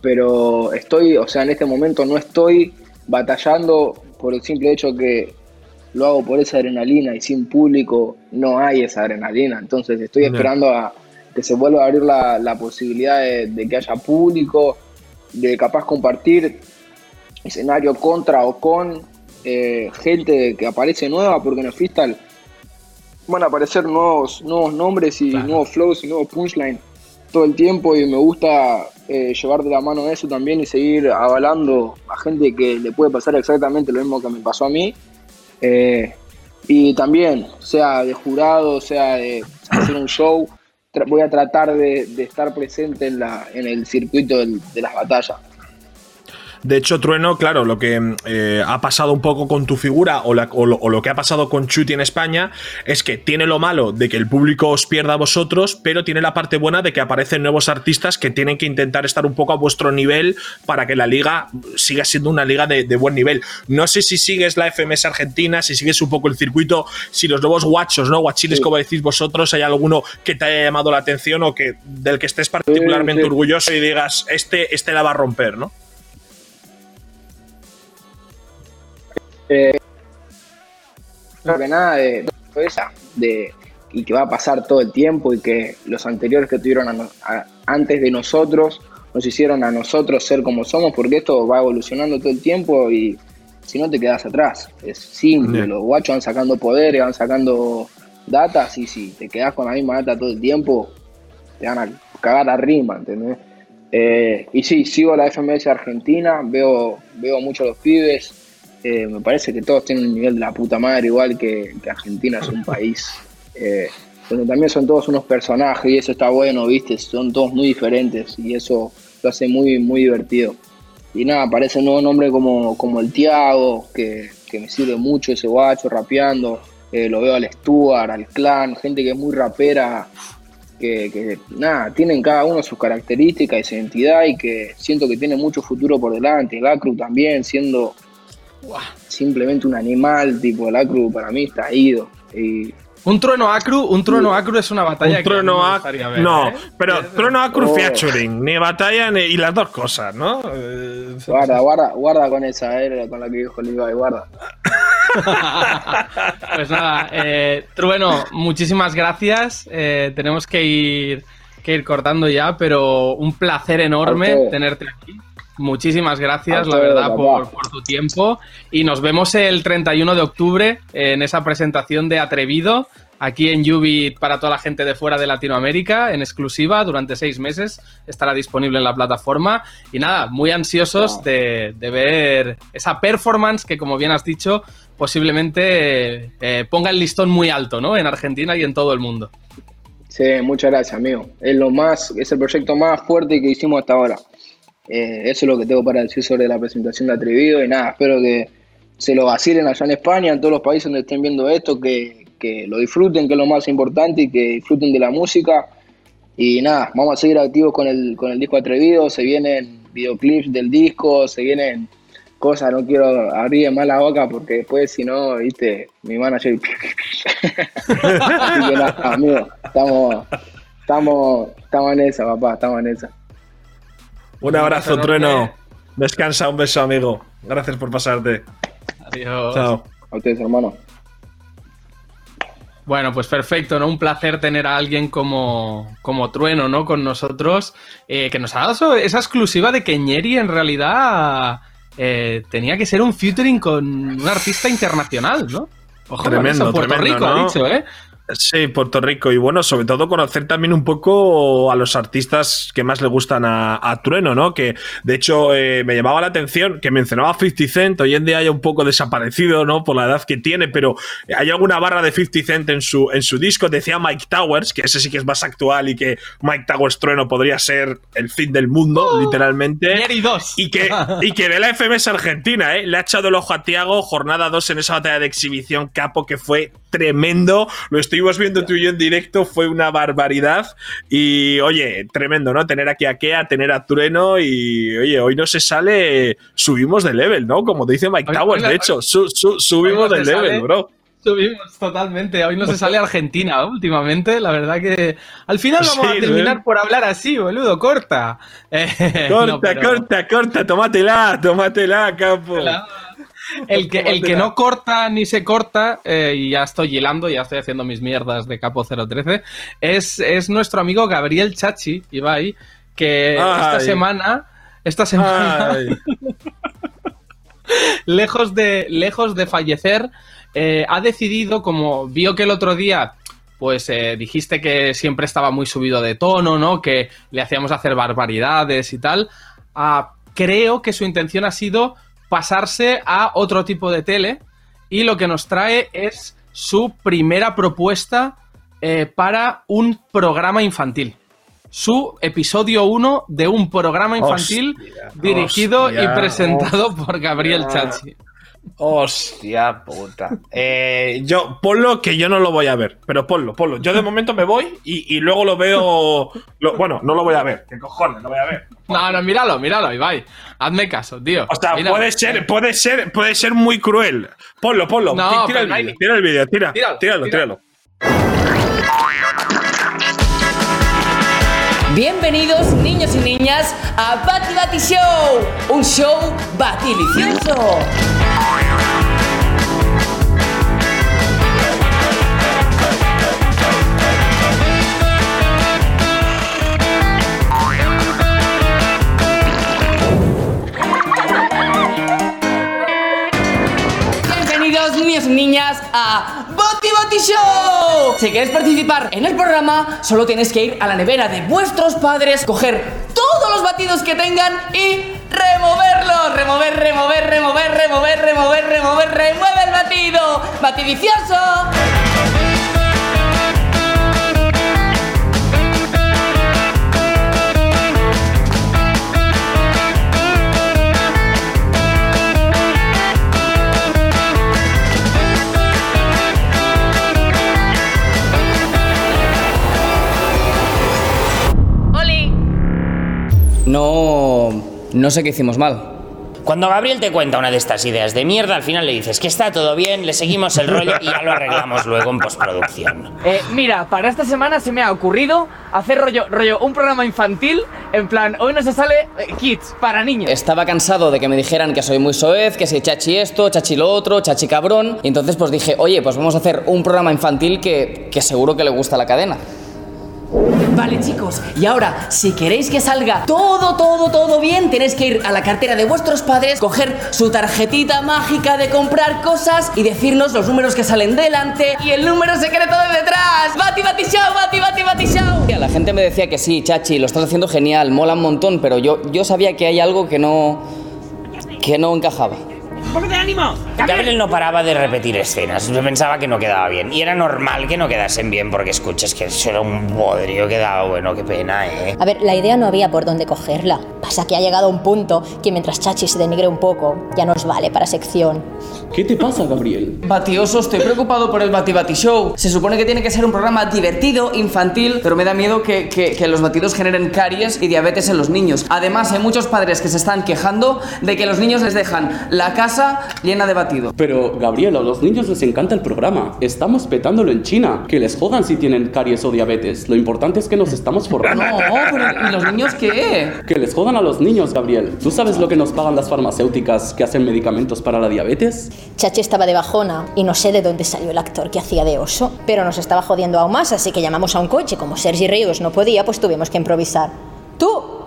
pero estoy, o sea, en este momento no estoy batallando por el simple hecho que lo hago por esa adrenalina y sin público no hay esa adrenalina. Entonces estoy esperando a que se vuelva a abrir la, posibilidad de, de, que haya público, de capaz compartir escenario contra o con eh, gente que aparece nueva, porque en el freestyle van a aparecer nuevos, nuevos nombres y nuevos flows y nuevos punchlines todo el tiempo y me gusta eh, llevar de la mano eso también y seguir avalando a gente que le puede pasar exactamente lo mismo que me pasó a mí. Eh, y también, sea de jurado, sea de hacer un show, voy a tratar de, estar presente en, la, en el circuito de las batallas. De hecho, Trueno, claro, lo que eh, ha pasado un poco con tu figura o, lo, que ha pasado con Chuti en España es que tiene lo malo de que el público os pierda a vosotros, pero tiene la parte buena de que aparecen nuevos artistas que tienen que intentar estar un poco a vuestro nivel para que la liga siga siendo una liga de, buen nivel. No sé si sigues la FMS Argentina, si sigues un poco el circuito, si los nuevos guachos, ¿no? Guachiles, como decís vosotros, hay alguno que te haya llamado la atención o que del que estés particularmente orgulloso y digas, este, este la va a romper, ¿no? Eh, no que nada de, esa, de, y que va a pasar todo el tiempo y que los anteriores que tuvieron antes de nosotros nos hicieron a nosotros ser como somos, porque esto va evolucionando todo el tiempo y si no te quedas atrás. Es simple, los guachos van sacando poderes, van sacando datas y si te quedas con la misma data todo el tiempo, te van a cagar la rima, ¿entendés? Eh, y sí, sigo la FMS Argentina, veo, veo mucho los pibes, eh, me parece que todos tienen un nivel de la puta madre, igual que, Argentina es un país eh, donde también son todos unos personajes y eso está bueno, ¿viste? Son todos muy diferentes y eso lo hace muy, muy divertido. Y nada, aparece un nuevo nombre como, como el Tiago, que, me sirve mucho ese guacho rapeando. Eh, lo veo al Stuart, al Clan, gente que es muy rapera, que, que, nada, tienen cada uno sus características y su identidad y que siento que tiene mucho futuro por delante. Gacru también, siendo simplemente un animal, tipo la cruz para mí está ido. Y Un trueno acru, un trueno acru es una batalla Un trueno que a mí me ac- gustaría ver, No, ¿eh? pero trueno acru Oh. featuring, ni batalla ni y las dos cosas, ¿no? Guarda, guarda, guarda con esa, eh, con la que dijo Levi, guarda. Pues nada, eh, Trueno, muchísimas gracias. Eh, tenemos que ir, que ir cortando ya, pero un placer enorme tenerte aquí. Muchísimas gracias, la verdad, por, por tu tiempo. Y nos vemos el 31 de octubre en esa presentación de Atrevido, aquí en Ubit para toda la gente de fuera de Latinoamérica, en exclusiva, durante seis meses. Estará disponible en la plataforma. Y nada, muy ansiosos de ver esa performance que, como bien has dicho, posiblemente eh, ponga el listón muy alto, ¿no? En Argentina y en todo el mundo. Sí, muchas gracias, amigo. Es lo más, es el proyecto más fuerte que hicimos hasta ahora. Eh, eso es lo que tengo para decir sobre la presentación de Atrevido y nada, espero que se lo vacilen allá en España, en todos los países donde estén viendo esto, que, que lo disfruten, que es lo más importante, y que disfruten de la música. Y nada, vamos a seguir activos con el, con el disco Atrevido, se vienen videoclips del disco, se vienen cosas, no quiero abrir más la boca porque después si no, viste, mi manager... Así que nada, amigo, estamos, estamos, estamos en esa, papá, estamos en esa. Un abrazo, trueno. Descansa, un beso, amigo. Gracias por pasarte. Adiós. Chao. A ustedes, hermano. Bueno, pues perfecto, ¿no? Un placer tener a alguien como, como Trueno, ¿no? Con nosotros, eh, que nos ha dado esa exclusiva de que Ñeri en realidad eh, tenía que ser un featuring con un artista internacional, ¿no? Ojo Tremendo, eso, Puerto tremendo, Rico ha dicho, ¿eh? Sí, Puerto Rico. Y bueno, sobre todo conocer también un poco a los artistas que más le gustan a, a Trueno, ¿no? Que de hecho eh, me llamaba la atención que mencionaba 50 Cent. Hoy en día haya un poco desaparecido, ¿no? Por la edad que tiene, pero hay alguna barra de 50 Cent en su, en su disco. Decía Mike Towers, que ese sí que es más actual y que Mike Towers Trueno podría ser el fin del mundo, literalmente. Ñeri 2. Y que, y que de la FMS Argentina, ¿eh? Le ha echado el ojo a Tiago, jornada 2 en esa batalla de exhibición capo que fue tremendo. Lo estuvimos viendo tú y yo en directo, fue una barbaridad. Y oye, tremendo, ¿no? Tener aquí a Kea, tener a Trueno y oye, hoy no se sale, subimos de level, ¿no? Como dice Mike Hoy- Towers, hoy- de hecho, su- su- subimos no de level, sale. bro. Subimos totalmente. Hoy no se sale Argentina últimamente. La verdad que al final vamos Sí, a terminar ¿eh? por hablar así, boludo. Corta. Eh, Corta, no, pero- corta, corta, tómatela, tómatela, capo. El que, el que no corta ni se corta, eh, y ya estoy hilando, ya estoy haciendo mis mierdas de Capo 013, es, es nuestro amigo Gabriel Chachi, Ibai, que esta semana, esta semana, lejos, de, lejos de fallecer, eh, ha decidido, como vio que el otro día pues eh, dijiste que siempre estaba muy subido de tono, ¿no? Que le hacíamos hacer barbaridades y tal. Ah, creo que su intención ha sido pasarse a otro tipo de tele y lo que nos trae es su primera propuesta eh, para un programa infantil. Su episodio 1 de un programa infantil Hostia, dirigido hostia, y presentado por Gabriel. Chachi. Hostia puta. Eh, yo, ponlo que yo no lo voy a ver, pero ponlo, ponlo. Yo de momento me voy y, y luego lo veo. lo- bueno, no lo voy a ver. ¿Qué cojones? Lo voy a ver. No, no, míralo, míralo, Ibai. Hazme caso, tío. O sea, puede ser, puede ser, puede ser muy cruel. Ponlo, ponlo. No, Tira el ni- tira el vídeo, tira, Tíralo, tíralo, tíralo. tíralo. Bienvenidos niños y niñas a Bati Bati Show, un show batilicioso. Niños y niñas a Bati Bati Show. Si quieres participar en el programa, solo tienes que ir a la nevera de vuestros padres, coger todos los batidos que tengan y removerlos. Remover, remover, remover, remover, remover, remover, remueve el batido. Batidicioso. No, no sé qué hicimos mal. Cuando Gabriel te cuenta una de estas ideas de mierda, al final le dices que está todo bien, le seguimos el rollo y ya lo arreglamos luego en postproducción. Eh, mira, para esta semana se me ha ocurrido hacer rollo, rollo un programa infantil, en plan, hoy no se sale eh, kids, para niños. Estaba cansado de que me dijeran que soy muy soez, que soy chachi esto, chachi lo otro, chachi cabrón, y entonces pues dije, oye, pues vamos a hacer un programa infantil que, que seguro que le gusta a la cadena. Vale chicos, y ahora, si queréis que salga todo, todo, todo bien, tenéis que ir a la cartera de vuestros padres, coger su tarjetita mágica de comprar cosas y decirnos los números que salen delante y el número secreto de detrás. ¡Bati, bati, show, bati, bati, bati, show! La gente me decía que sí, chachi, lo estás haciendo genial, mola un montón, pero yo, yo sabía que hay algo que no... que no encajaba. Gabriel no paraba de repetir escenas. Yo pensaba que no quedaba bien. Y era normal que no quedasen bien porque escuches que eso era un bodrio, quedaba bueno, qué pena, ¿eh? A ver, la idea no había por dónde cogerla. Pasa que ha llegado un punto que mientras Chachi se denigre un poco, ya nos vale para sección. ¿Qué te pasa, Gabriel? Batioso, estoy preocupado por el Bati Bati Show. Se supone que tiene que ser un programa divertido, infantil, pero me da miedo que, que- que los batidos generen caries y diabetes en los niños. Además, hay muchos padres que se están quejando de que los niños les dejan la casa llena de batido. Pero, Gabriel, a los niños les encanta el programa. Estamos petándolo en China. Que les jodan si tienen caries o diabetes. Lo importante es que nos estamos forrando. No, pero ¿y los niños qué? Que les jodan a los niños, Gabriel. ¿Tú sabes lo que nos pagan las farmacéuticas que hacen medicamentos para la diabetes? Chachi estaba de bajona y no sé de dónde salió el actor que hacía de oso, pero nos estaba jodiendo aún más, así que llamamos a un coche. Como Sergi Ríos no podía, pues tuvimos que improvisar. Tú,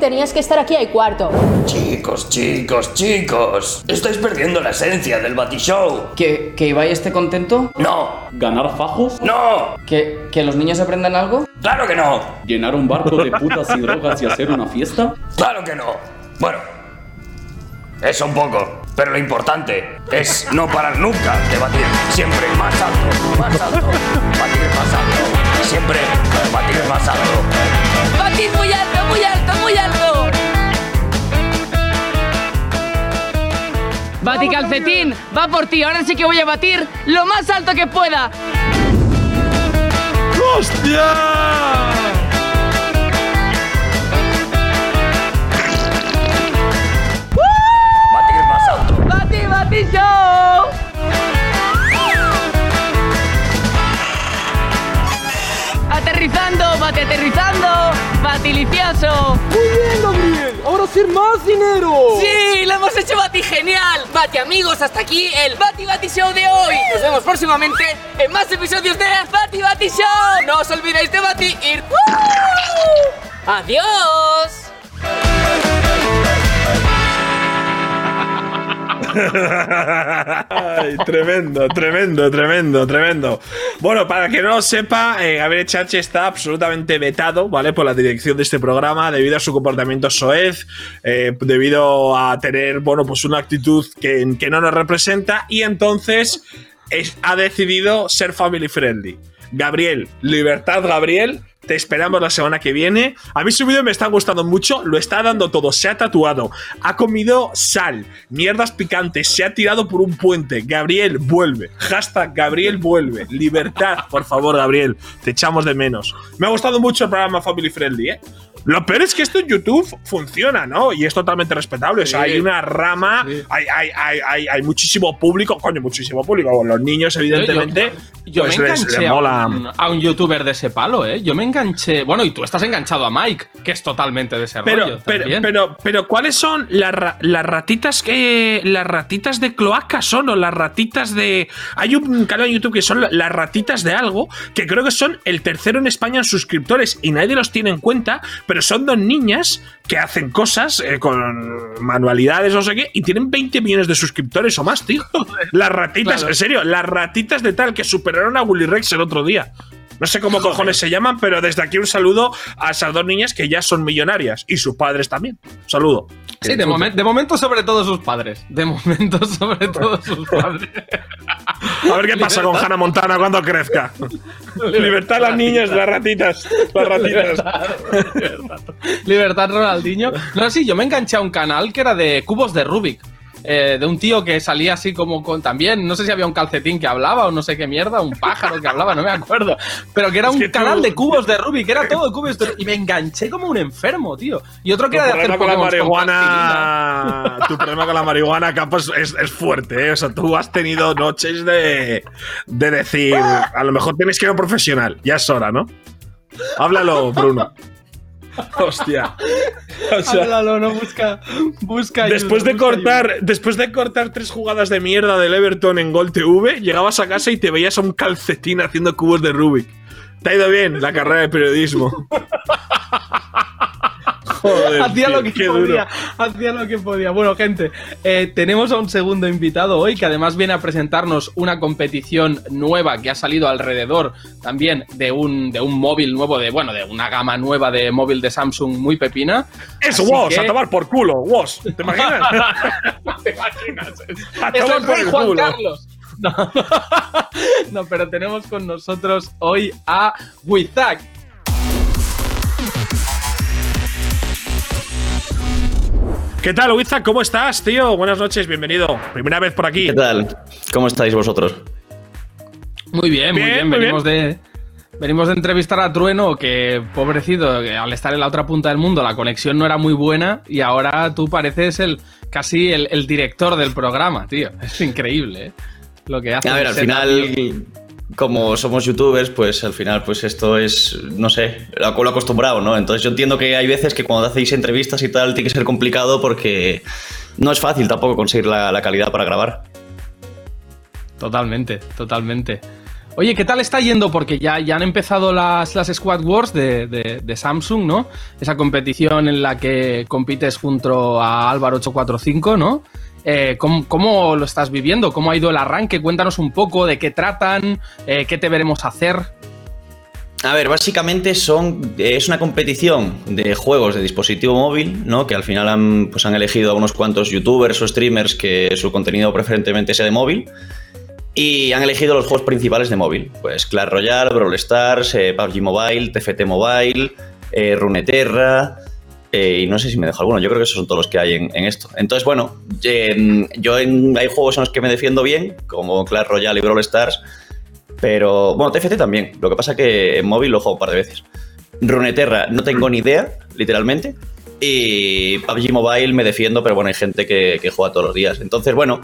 tenías que estar aquí a cuarto. Chicos, chicos, chicos. Estáis perdiendo la esencia del Batishow. ¿Que, que Ibai esté contento? No, ¿Ganar fajos? no, ¿Que, ¿Que los niños aprendan algo? claro que no, ¿Llenar un barco de putas y drogas y hacer una fiesta? claro que no. Bueno, eso un poco. Pero lo importante es no parar nunca de batir. Siempre más alto, más alto. Batir más alto. Siempre batir más alto. ¡Batid muy alto, muy alto, muy alto! Bati calcetín, va por ti, ahora sí que voy a batir lo más alto que pueda. ¡Hostia! ¡Bati, bati show! Aterrizando, bati aterrizando, batilicioso. Muy bien, Gabriel. Ahora hacer más dinero. ¡Sí! ¡Lo hemos hecho Bati genial! Bati amigos, hasta aquí el Bati Bati Show de hoy. Nos vemos próximamente en más episodios de Bati Bati Show. No os olvidéis de Bati ir. ¡Adiós! Tremendo, tremendo, tremendo, tremendo. Bueno, para que no lo sepa, eh, Gabriel Chache está absolutamente vetado, ¿vale? Por la dirección de este programa debido a su comportamiento soez, eh, debido a tener, bueno, pues una actitud que, que no nos representa y entonces es- ha decidido ser family friendly. Gabriel, libertad, Gabriel. Te esperamos la semana que viene. A mí su vídeo me está gustando mucho, lo está dando todo. Se ha tatuado, ha comido sal, mierdas picantes, se ha tirado por un puente. Gabriel, vuelve. Hashtag Gabriel, vuelve. Libertad, por favor, Gabriel. Te echamos de menos. Me ha gustado mucho el programa Family Friendly, ¿eh? Lo peor es que esto en YouTube funciona, ¿no? Y es totalmente respetable. O sea, Sí. hay una rama, hay, hay, hay, hay, hay muchísimo público, coño, muchísimo público. Los niños, evidentemente, Yo pues me les- enganché les a, un, a un youtuber de ese palo, ¿eh? Yo me enganché. Bueno, y tú estás enganchado a Mike, que es totalmente de ese Pero, rollo. pero, también. pero, pero, ¿cuáles son las, ra- las ratitas que. Las ratitas de cloaca son o las ratitas de. Hay un canal en YouTube que son la- las ratitas de algo, que creo que son el tercero en España en suscriptores y nadie los tiene en cuenta, pero son dos niñas que hacen cosas eh, con manualidades, no sé qué, y tienen 20 millones de suscriptores o más, tío. Las ratitas, Claro. en serio, las ratitas de tal que superaron a Willy Rex el otro día. No sé cómo cojones se llaman, pero desde aquí un saludo a esas dos niñas que ya son millonarias y sus padres también. Un saludo. Sí, de, momen- de momento sobre todo sus padres. De momento sobre todo sus padres. A ver qué pasa con Hannah Montana cuando crezca. Libertad a las niñas, las ratitas. Las ratitas. Libertad Ronaldinho. No, sí, yo me enganché a un canal que era de cubos de Rubik. Eh, de un tío que salía así como con también, no sé si había un calcetín que hablaba o no sé qué mierda, un pájaro que hablaba, no me acuerdo, pero que era Es un que tú- canal de cubos de Rubik, que era todo de cubos de Rubik, y me enganché como un enfermo, tío. Y otro que Tu era de hacer con la con marihuana. Tu problema con la marihuana, Campos, es, es fuerte, ¿eh? O sea, tú has tenido noches de, de decir. A lo mejor tienes que ir a un profesional. Ya es hora, ¿no? Háblalo, Bruno. Hostia. O sea, Háblalo, no busca, busca ayuda, después de busca cortar, después de cortar tres jugadas de mierda del Everton en Gol TV, llegabas a casa y te veías a un calcetín haciendo cubos de Rubik. Te ha ido bien la carrera de periodismo. Joder, hacía tío, lo que podía, duro. hacía lo que podía. Bueno, gente, eh, tenemos a un segundo invitado hoy que además viene a presentarnos una competición nueva que ha salido alrededor también de un, de un móvil nuevo, de bueno, de una gama nueva de móvil de Samsung muy pepina. Eso, Así Woz, que- a tomar por culo, Woz. ¿Te imaginas? ¿Te imaginas? A Es rey el Juan culo. Carlos. No. No, pero tenemos con nosotros hoy a Wizak. ¿Qué tal, Wiza? ¿Cómo estás, tío? Buenas noches, bienvenido. Primera vez por aquí. ¿Qué tal? ¿Cómo estáis vosotros? Muy bien, muy Bien, bien. muy Venimos de. Venimos de entrevistar a Trueno, que pobrecito, que al estar en la otra punta del mundo la conexión no era muy buena y ahora tú pareces el casi el, el director del programa, tío. Es increíble, ¿eh? Lo que hace. A ver, al final, como somos youtubers, pues al final, pues esto es, no sé, lo, acostumbrado, ¿no? Entonces yo entiendo que hay veces que cuando hacéis entrevistas y tal, tiene que ser complicado porque no es fácil tampoco conseguir la, la calidad para grabar. Totalmente, totalmente. Oye, ¿qué tal está yendo? Porque ya, ya han empezado las, las Squad Wars de, de- Samsung, ¿no? Esa competición en la que compites junto a Álvaro 845, ¿no? Eh, ¿cómo, cómo lo estás viviendo? ¿Cómo ha ido el arranque? Cuéntanos un poco de qué tratan, eh, qué te veremos hacer. A ver, básicamente son, es una competición de juegos de dispositivo móvil, ¿no? Que al final han, pues han elegido a unos cuantos youtubers o streamers que su contenido preferentemente sea de móvil. Y han elegido los juegos principales de móvil. Pues Clash Royale, Brawl Stars, eh, PUBG Mobile, TFT Mobile, eh, Runeterra. eh, y no sé si me dejo alguno, yo creo que esos son todos los que hay en, esto. Entonces, bueno, eh, yo en- hay juegos en los que me defiendo bien, como Clash Royale y Brawl Stars, pero bueno, TFT también. Lo que pasa que en móvil lo juego un par de veces. Runeterra no tengo ni idea, literalmente. Y PUBG Mobile me defiendo, pero bueno, hay gente que, que juega todos los días. Entonces, bueno,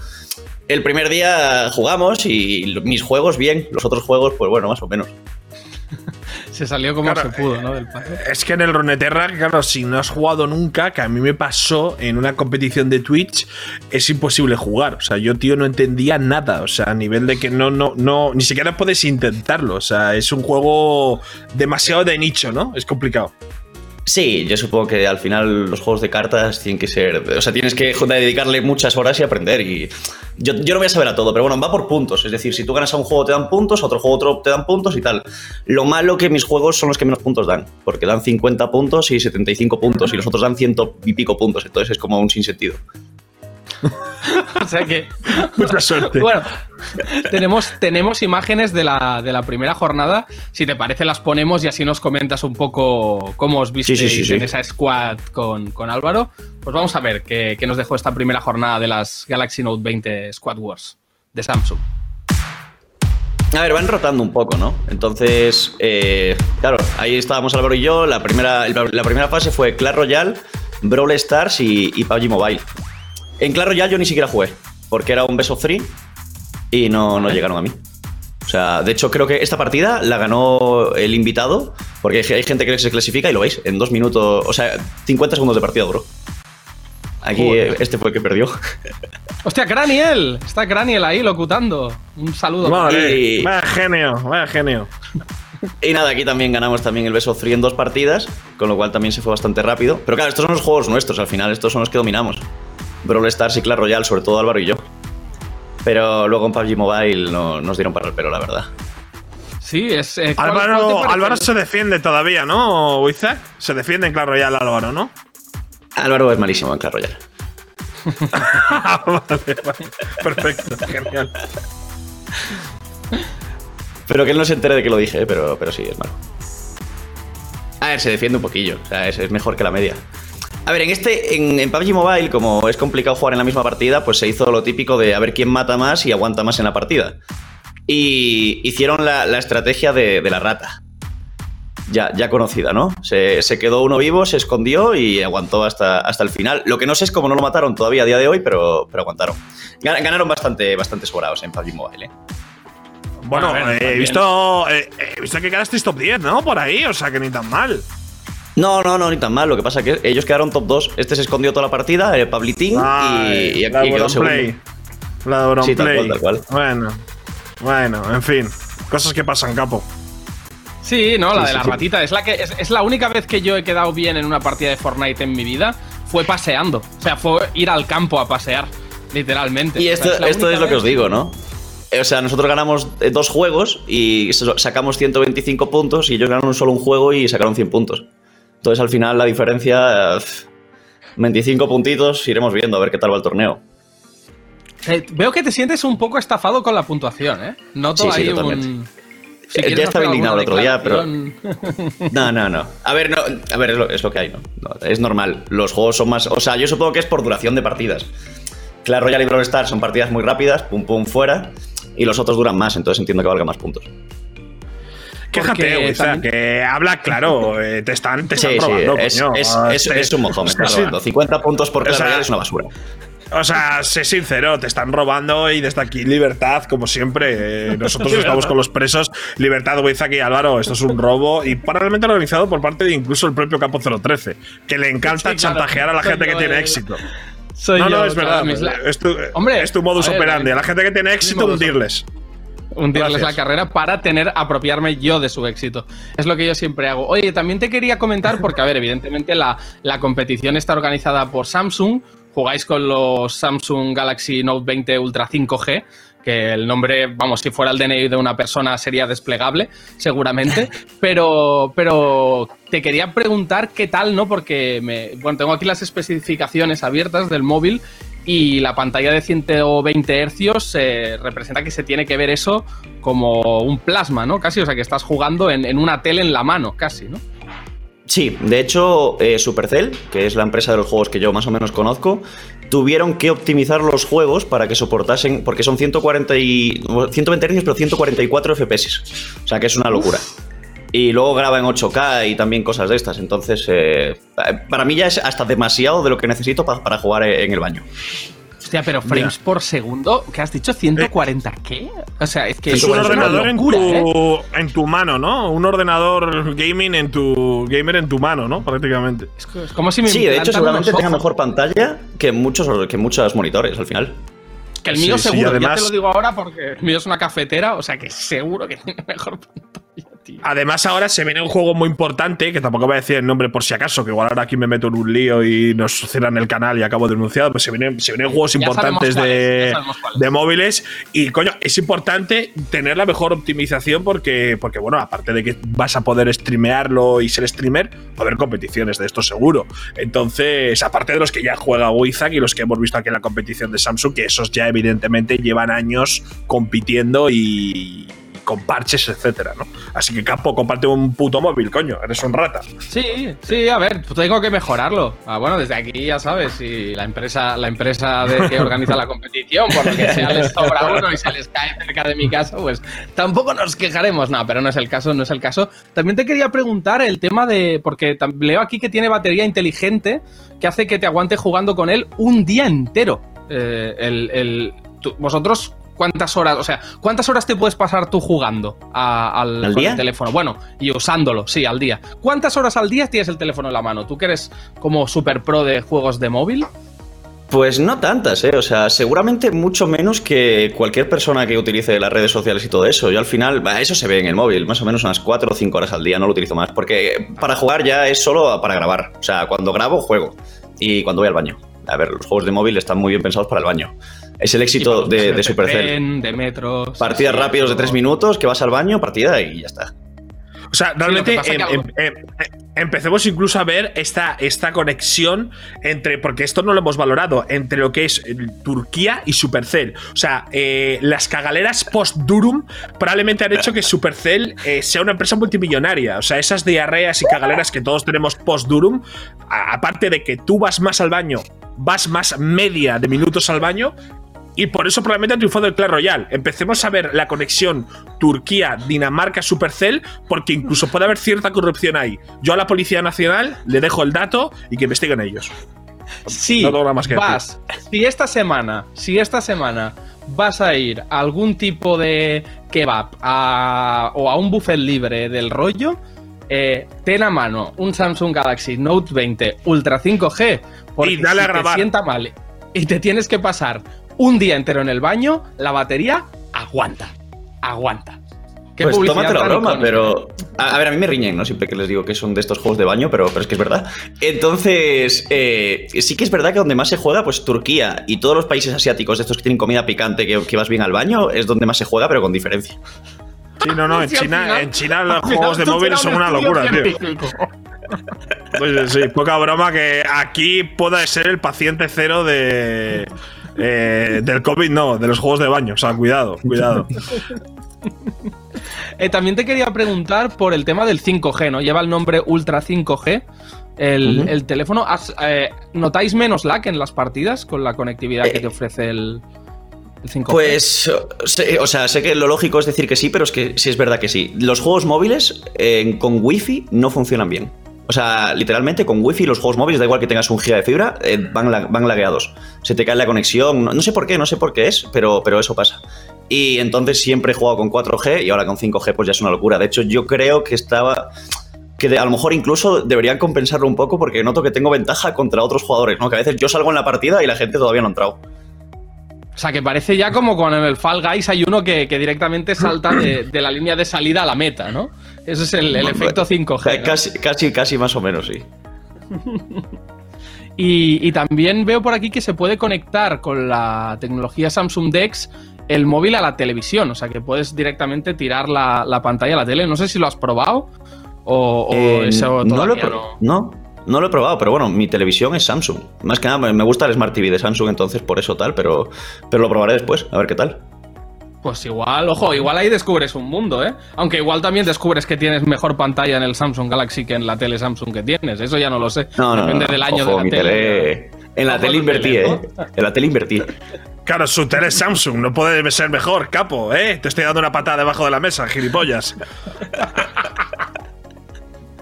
el primer día jugamos y mis juegos bien, los otros juegos, pues bueno, más o menos. Se salió como Claro, se pudo, ¿no? Del paso. Es que en el Runeterra, claro, si no has jugado nunca, que a mí me pasó en una competición de Twitch, es imposible jugar. O sea, yo, tío, no entendía nada. O sea, a nivel de que no, no, no, ni siquiera puedes intentarlo. O sea, es un juego demasiado de nicho, ¿no? Es complicado. Sí, yo supongo que al final los juegos de cartas tienen que ser. O sea, tienes que dedicarle muchas horas y aprender. Y yo, yo no voy a saber a todo, pero bueno, va por puntos. Es decir, si tú ganas a un juego te dan puntos, a otro juego otro te dan puntos y tal. Lo malo que mis juegos son los que menos puntos dan, porque dan 50 puntos y 75 puntos, y los otros dan ciento y pico puntos. Entonces es como un sinsentido. O sea que. Mucha suerte. Bueno, tenemos, tenemos imágenes de la, de la primera jornada. Si te parece, las ponemos y así nos comentas un poco cómo os visteis Sí, sí, sí, sí. en esa squad con, con Álvaro. Pues vamos a ver qué, qué nos dejó esta primera jornada de las Galaxy Note 20 Squad Wars de Samsung. A ver, van rotando un poco, ¿no? Entonces, eh, claro, ahí estábamos Álvaro y yo. La primera, la primera fase fue Clash Royale, Brawl Stars y, y PUBG Mobile. En Clash Royale yo ni siquiera jugué, porque era un best of three y no, no llegaron a mí. O sea, de hecho creo que esta partida la ganó el invitado, porque hay hay gente que se clasifica y lo veis, en dos minutos, o sea, 50 segundos de partida duró. Aquí Joder. este fue el que perdió. ¡Hostia, Graniel! Está Graniel ahí locutando. Un saludo. Vale, Y- vaya genio, vaya genio. Y nada, aquí también ganamos también el Best of Three en dos partidas, con lo cual también se fue bastante rápido. Pero claro, estos son los juegos nuestros, al final estos son los que dominamos. Brawl Stars y Clash Royale, sobre todo Álvaro y yo. Pero luego en PUBG Mobile no, nos dieron para el pelo, la verdad. Sí, es. eh, ¿cuál- cuál te Álvaro? Álvaro se defiende todavía, ¿no, Wizak? Se defiende en Clash Royale Álvaro, ¿no? Álvaro es malísimo en Clash Royale. vale, vale. Perfecto, genial. Pero que él no se entere de que lo dije, ¿eh? pero, pero sí, es malo. A ver, se defiende un poquillo, o sea, es, es mejor que la media. A ver, en este, en, en PUBG Mobile, como es complicado jugar en la misma partida, pues se hizo lo típico de a ver quién mata más y aguanta más en la partida. Y hicieron la, la estrategia de, de la rata. Ya, ya conocida, ¿no? Se, se quedó uno vivo, se escondió y aguantó hasta, hasta el final. Lo que no sé es cómo no lo mataron todavía a día de hoy, pero, pero aguantaron. Gan- Ganaron bastante, bastante sobrados en PUBG Mobile, ¿eh? Bueno, Bueno, a ver, eh, he visto, eh, he visto que quedasteis top 10, ¿no? Por ahí, o sea que ni tan mal. No, no, no, ni tan mal. Lo que pasa es que ellos quedaron top 2. Este se escondió toda la partida, el Pablitín, Ay, y, y aquí de quedó segundo. Auronplay. La de. Sí, tal cual, tal cual. Bueno, bueno, en fin. Cosas que pasan, capo. Sí, no, la Sí, de la sí. ratita. Es la, que, es, es la única vez que yo he quedado bien en una partida de Fortnite en mi vida. Fue paseando. O sea, fue ir al campo a pasear. Literalmente. Y O esto, sea, la esto es lo que os digo, ¿no? Eh, O sea, nosotros ganamos eh, dos juegos y sacamos 125 puntos y ellos ganaron solo un juego y sacaron 100 puntos. Entonces, al final, la diferencia. eh, 25 puntitos, iremos viendo a ver qué tal va el torneo. Eh, veo que te sientes un poco estafado con la puntuación, ¿eh? Noto Sí, sí, ahí totalmente. un. Eh, quieres ya estaba indignado el otro día, pero- No, no, no. A ver, no, a ver es, lo, es lo que hay, ¿no? No, Es normal. Los juegos son más. O sea, yo supongo que es por duración de partidas. Clash Royale y Brawl Stars son partidas muy rápidas, pum pum fuera, y los otros duran más, entonces entiendo que valga más puntos. Quéjate, Porque o sea, también- que habla claro. eh, te están, te Sí, están sí, robando, es, coño. es, es- te- es un mojón, me está Sí, robando. 50 puntos por O Clash sea, Royale es una basura. O sea, sé sincero, te están robando y desde aquí libertad, como siempre. eh, nosotros estamos con los presos. Libertad, Wizaki y Álvaro, esto es un robo y probablemente organizado por parte de incluso el propio Capo 013, que le encanta Sí, claro, chantajear a la gente que tiene el- éxito. Soy no, no, es verdad. mis Es tu, Hombre, es tu modus a ver, operandi. A la gente que tiene éxito, modus hundirles. hundirles la Gracias. carrera para tener, apropiarme yo de su éxito. Es lo que yo siempre hago. Oye, también te quería comentar, porque, a ver, evidentemente la, la competición está organizada por Samsung. Jugáis con los Samsung Galaxy Note 20 Ultra 5G, que el nombre, vamos, si fuera el DNI de una persona sería desplegable, seguramente. Pero, pero te quería preguntar qué tal, ¿no? Porque, me, bueno, tengo aquí las especificaciones abiertas del móvil y la pantalla de 120 hercios eh, representa que se tiene que ver eso como un plasma, ¿no? Casi, o sea, que estás jugando en, en una tele en la mano, casi, ¿no? Sí, de hecho, eh, Supercell, que es la empresa de los juegos que yo más o menos conozco, tuvieron que optimizar los juegos para que soportasen, porque son 140 y, 120 Hz, pero 144 FPS. O sea que es una locura. Y luego graba en 8K y también cosas de estas. Entonces, eh, para mí ya es hasta demasiado de lo que necesito pa- para jugar en el baño. Hostia, pero frames por segundo, ¿qué has dicho? ¿140 qué? O sea, es que Es un una ordenador en locura, ¿eh? tu, en tu mano, ¿no? Un ordenador gaming en tu gamer en tu mano, ¿no? Prácticamente. Es como si me Sí, de hecho, seguramente tenga mejor pantalla que muchos, que muchos monitores al final. Que el mío Sí, sí, seguro, y además- ya te lo digo ahora porque el mío es una cafetera, o sea que seguro que tiene mejor pantalla, tío. Además, ahora se viene un juego muy importante, que tampoco voy a decir el nombre por si acaso, que igual ahora aquí me meto en un lío y nos cierran el canal y acabo denunciado, pues se vienen, se vienen juegos Ya importantes es. de móviles. Y coño, es importante tener la mejor optimización porque, porque, bueno, aparte de que vas a poder streamearlo y ser streamer, va a haber competiciones de esto seguro. Entonces, aparte de los que ya juega Wizak y los que hemos visto aquí en la competición de Samsung, que esos ya evidentemente llevan años compitiendo y con parches, etcétera, ¿no? Así que Capo, comparte un puto móvil, coño, eres un rata. Sí, sí, a ver, pues tengo que mejorarlo. Ah, bueno, desde aquí ya sabes, si la empresa, la empresa de, que organiza la competición, por lo que sea, les sobra uno y se les cae cerca de mi casa, pues tampoco nos quejaremos. No, pero no es el caso, no es el caso. También te quería preguntar el tema de. Porque leo aquí que tiene batería inteligente que hace que te aguante jugando con él un día entero. Eh, el, el- vosotros. ¿Cuántas horas, o sea, cuántas horas te puedes pasar tú jugando a- al, ¿Al con día? el teléfono? Bueno, y usándolo, sí, al día. ¿Cuántas horas al día tienes el teléfono en la mano? ¿Tú que eres como super pro de juegos de móvil? Pues no tantas, ¿eh? O sea, seguramente mucho menos que cualquier persona que utilice las redes sociales y todo eso. Yo al final, eso se ve en el móvil, más o menos unas 4 o 5 horas al día, no lo utilizo más. Porque para jugar ya es solo para grabar. O sea, cuando grabo, juego. Y cuando voy al baño. A ver, los juegos de móvil están muy bien pensados para el baño. Es el éxito de, de Supercell. Tren, de metros. Partidas sí, rápidos de. 3 minutos, que vas al baño, partida y ya está. O sea, realmente em- em- em- em- empecemos incluso a ver esta, esta conexión entre, porque esto no lo hemos valorado, entre lo que es eh, Turquía y Supercell. O sea, eh, las cagaleras post-Durum probablemente han hecho que Supercell eh, sea una empresa multimillonaria. O sea, esas diarreas y cagaleras que todos tenemos post-Durum, aparte de que tú vas más al baño, vas más media de minutos al baño, y por eso probablemente ha triunfado el Clash Royale. Empecemos a ver la conexión Turquía-Dinamarca-Supercell, porque incluso puede haber cierta corrupción ahí. Yo a la Policía Nacional le dejo el dato y que investiguen ellos. Sí, No tengo nada más que decir. vas. Si esta semana, si esta semana vas a ir a algún tipo de kebab a- o a un buffet libre del rollo, eh, ten a mano un Samsung Galaxy Note 20 Ultra 5G. Porque Y dale a si grabar. te sienta mal y te tienes que pasar un día entero en el baño, la batería aguanta. Aguanta. ¿Qué Pues publicidad tómate la broma, pero. A, a ver, a mí me riñen, ¿no? Siempre que les digo que son de estos juegos de baño, pero, pero es que es verdad. Entonces, eh, sí que es verdad que donde más se juega, pues Turquía y todos los países asiáticos, de estos que tienen comida picante, que, que vas bien al baño, es donde más se juega, pero con diferencia. Sí, no, no, en Sí, China, final- en China los final juegos de móvil son un una locura, tío. Pues sí, poca broma que aquí pueda ser el paciente cero de. Eh, del COVID, no, de los juegos de baño. O sea, cuidado, cuidado. Eh, también te quería preguntar por el tema del 5G, ¿no? Lleva el nombre Ultra 5G. El, teléfono, ¿has, eh, ¿notáis menos lag en las partidas con la conectividad que te ofrece el, el 5G? Pues, sé- o sea, sé que lo lógico es decir que sí, pero es que sí es verdad que sí. Los juegos móviles eh, con wifi no funcionan bien. O sea, literalmente con wifi los juegos móviles, da igual que tengas un giga de fibra, eh, van, la- van lagueados. Se te cae la conexión, no, sé por qué, no sé por qué es, pero, pero eso pasa. Y entonces siempre he jugado con 4G y ahora con 5G pues ya es una locura. De hecho, yo creo que estaba... Que de- a lo mejor incluso deberían compensarlo un poco porque noto que tengo ventaja contra otros jugadores, ¿no? Que a veces yo salgo en la partida y la gente todavía no ha entrado. O sea, que parece ya como con el Fall Guys hay uno que, directamente salta de la línea de salida a la meta, ¿no? Ese es el, el efecto 5G. ¿no? Casi, casi, casi más o menos, sí. Y, y también veo por aquí que se puede conectar con la tecnología Samsung DeX el móvil a la televisión, o sea que puedes directamente tirar la, la pantalla a la tele. No sé si lo has probado o, o Eh, eso no, lo he no. no, no lo he probado, pero bueno, mi televisión es Samsung. Más que nada, me- me gusta el Smart TV de Samsung, entonces por eso tal, pero, pero lo probaré después, a ver qué tal. Pues igual, ojo, igual ahí descubres un mundo, ¿eh? Aunque igual también descubres que tienes mejor pantalla en el Samsung Galaxy que en la tele Samsung que tienes. Eso ya no lo sé. No, no, Depende no, del año ojo, de la mi tele. tele- En la Ojo tele invertí, tele, ¿eh? En la tele invertí. Claro, su tele es Samsung, no puede ser mejor, capo, ¿eh? Te estoy dando una patada debajo de la mesa, gilipollas.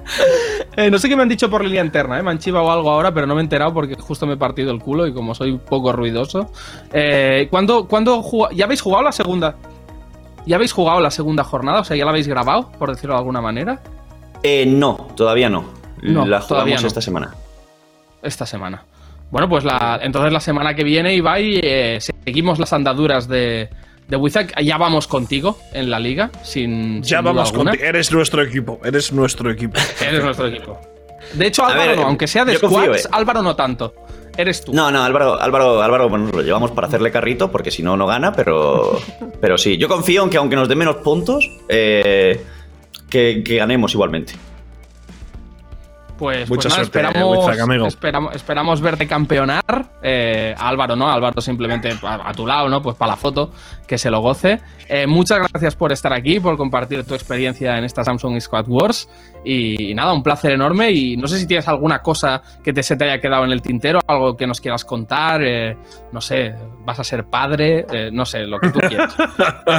Eh, no sé qué me han dicho por línea interna, ¿eh? me han chivado algo ahora, pero no me he enterado porque justo me he partido el culo y como soy poco ruidoso. Eh, ¿cuándo, cuándo ¿Ya habéis jugado la segunda? ¿Ya habéis jugado la segunda jornada? O sea, ¿ya la habéis grabado, por decirlo de alguna manera? Eh, no, todavía no. No, la jugamos no. esta semana. Esta semana. Bueno, pues la, entonces la semana que viene, Ibai, eh, seguimos las andaduras de, de Wizard. Ya vamos contigo en la liga, sin. Ya sin vamos alguna. contigo. Eres nuestro equipo, eres nuestro equipo. Eres nuestro equipo. De hecho, A Álvaro ver, no, aunque sea de confío, squads, eh. Álvaro no tanto. Eres tú. No, no, Álvaro, Álvaro, Álvaro, bueno, nos lo llevamos para hacerle carrito, porque si no, no gana, pero, pero sí. Yo confío en que aunque nos dé menos puntos, eh, que, que ganemos igualmente. Pues, Mucha pues nada, suerte, esperamos, esperamos, esperamos verte campeonar. Eh, a Álvaro, ¿no? Álvaro simplemente a, a tu lado, ¿no? Pues para la foto, que se lo goce. Eh, muchas gracias por estar aquí, por compartir tu experiencia en esta Samsung Squad Wars. Y, nada, un placer enorme. Y no sé si tienes alguna cosa que te, se te haya quedado en el tintero, algo que nos quieras contar. eh, no sé, vas a ser padre, eh, no sé, lo que tú quieras.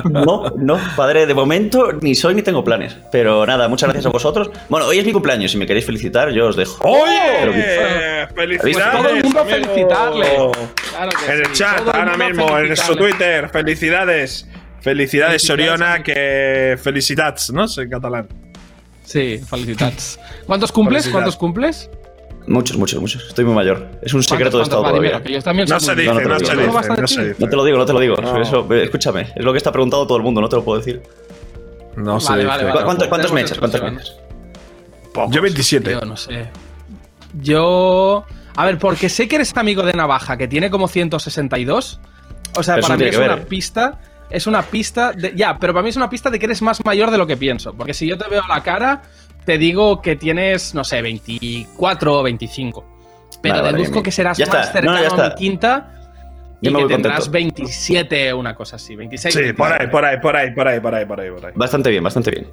No, no, padre, de momento ni soy ni tengo planes. Pero nada, muchas gracias a vosotros. Bueno, hoy es mi cumpleaños, si me queréis felicitar, yo os dejo. Pero- ¡Oye! ¡Felicidades! Todo el mundo amigo! felicitarle. Claro que En el sí, chat, todo ahora mismo, en su. Twitter. Felicidades. Felicidades, Soriona, que felicitats, ¿no? En catalán. Sí, felicitats. ¿Cuántos cumples? ¿Cuántos cumples? Muchos, muchos, muchos. Estoy muy mayor. Es un secreto de ¿Cuántos? Estado todavía. que yo también No soy se dice, no te no, lo se digo. dice, ¿No se dice. Te lo digo, no te lo digo. No. Eso, escúchame, es lo que está preguntado todo el mundo, no te lo puedo decir. No se Vale, dice. vale, ¿Cu- vale. cuánto- ¿Cuántos me echas? ¿Cuántos me exclusiva, Yo 27. Yo no sé. Yo. A ver, porque sé que eres amigo de Navaja, que tiene como 162. O sea, eso para mí es una ver. pista. es una pista de. Ya, pero para mí es una pista de que eres más mayor de lo que pienso. Porque si yo te veo la cara, te digo que tienes, no sé, 24 o 25. Pero deduzco que serás Ya más está. No, cercano a mi quinta y que tendrás contento. 27 o una cosa así, 26. Sí, por ahí, 27. por ahí, por ahí, por ahí, por ahí, por ahí, por ahí. Bastante bien, bastante bien.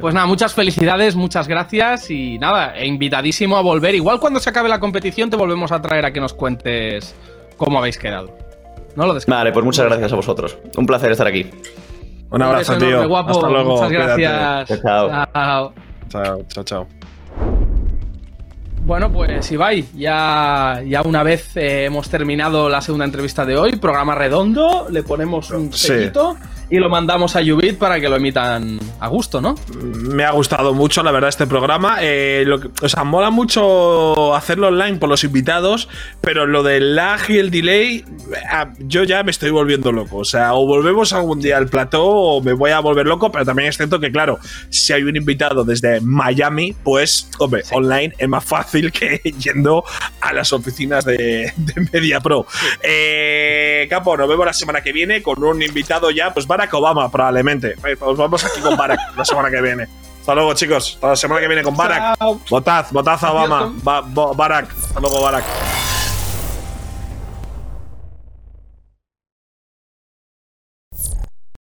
Pues nada, muchas felicidades, muchas gracias y nada, e invitadísimo a volver. Igual cuando se acabe la competición te volvemos a traer a que nos cuentes cómo habéis quedado. No lo descartes. Vale, pues muchas gracias a vosotros. Un placer estar aquí. Un abrazo, beso tío. enorme, guapo. Hasta luego. Muchas cuídate. gracias. Chao. Chao. Chao, chao, chao. Bueno, pues Ibai, ya, ya una vez eh, hemos terminado la segunda entrevista de hoy, programa redondo, le ponemos un Sí. Y lo mandamos a Ubit para que lo emitan a gusto, ¿no? Me ha gustado mucho, la verdad, este programa. Eh, lo que- o sea, mola mucho hacerlo online por los invitados, pero lo del lag y el delay, ah, yo ya me estoy volviendo loco. O sea, o volvemos algún día al plató o me voy a volver loco, pero también es cierto que, claro, si hay un invitado desde Miami, pues, hombre, online es más fácil que yendo a las oficinas de, de Media Pro. Eh, Capo, nos vemos la semana que viene con un invitado ya, pues Barack Obama, probablemente. Eh, Pues vamos aquí con Barack la semana que viene. Hasta luego, chicos. Hasta la semana que viene con Barack. Votad, votad a Obama. Ba- Barack. Hasta luego, Barack.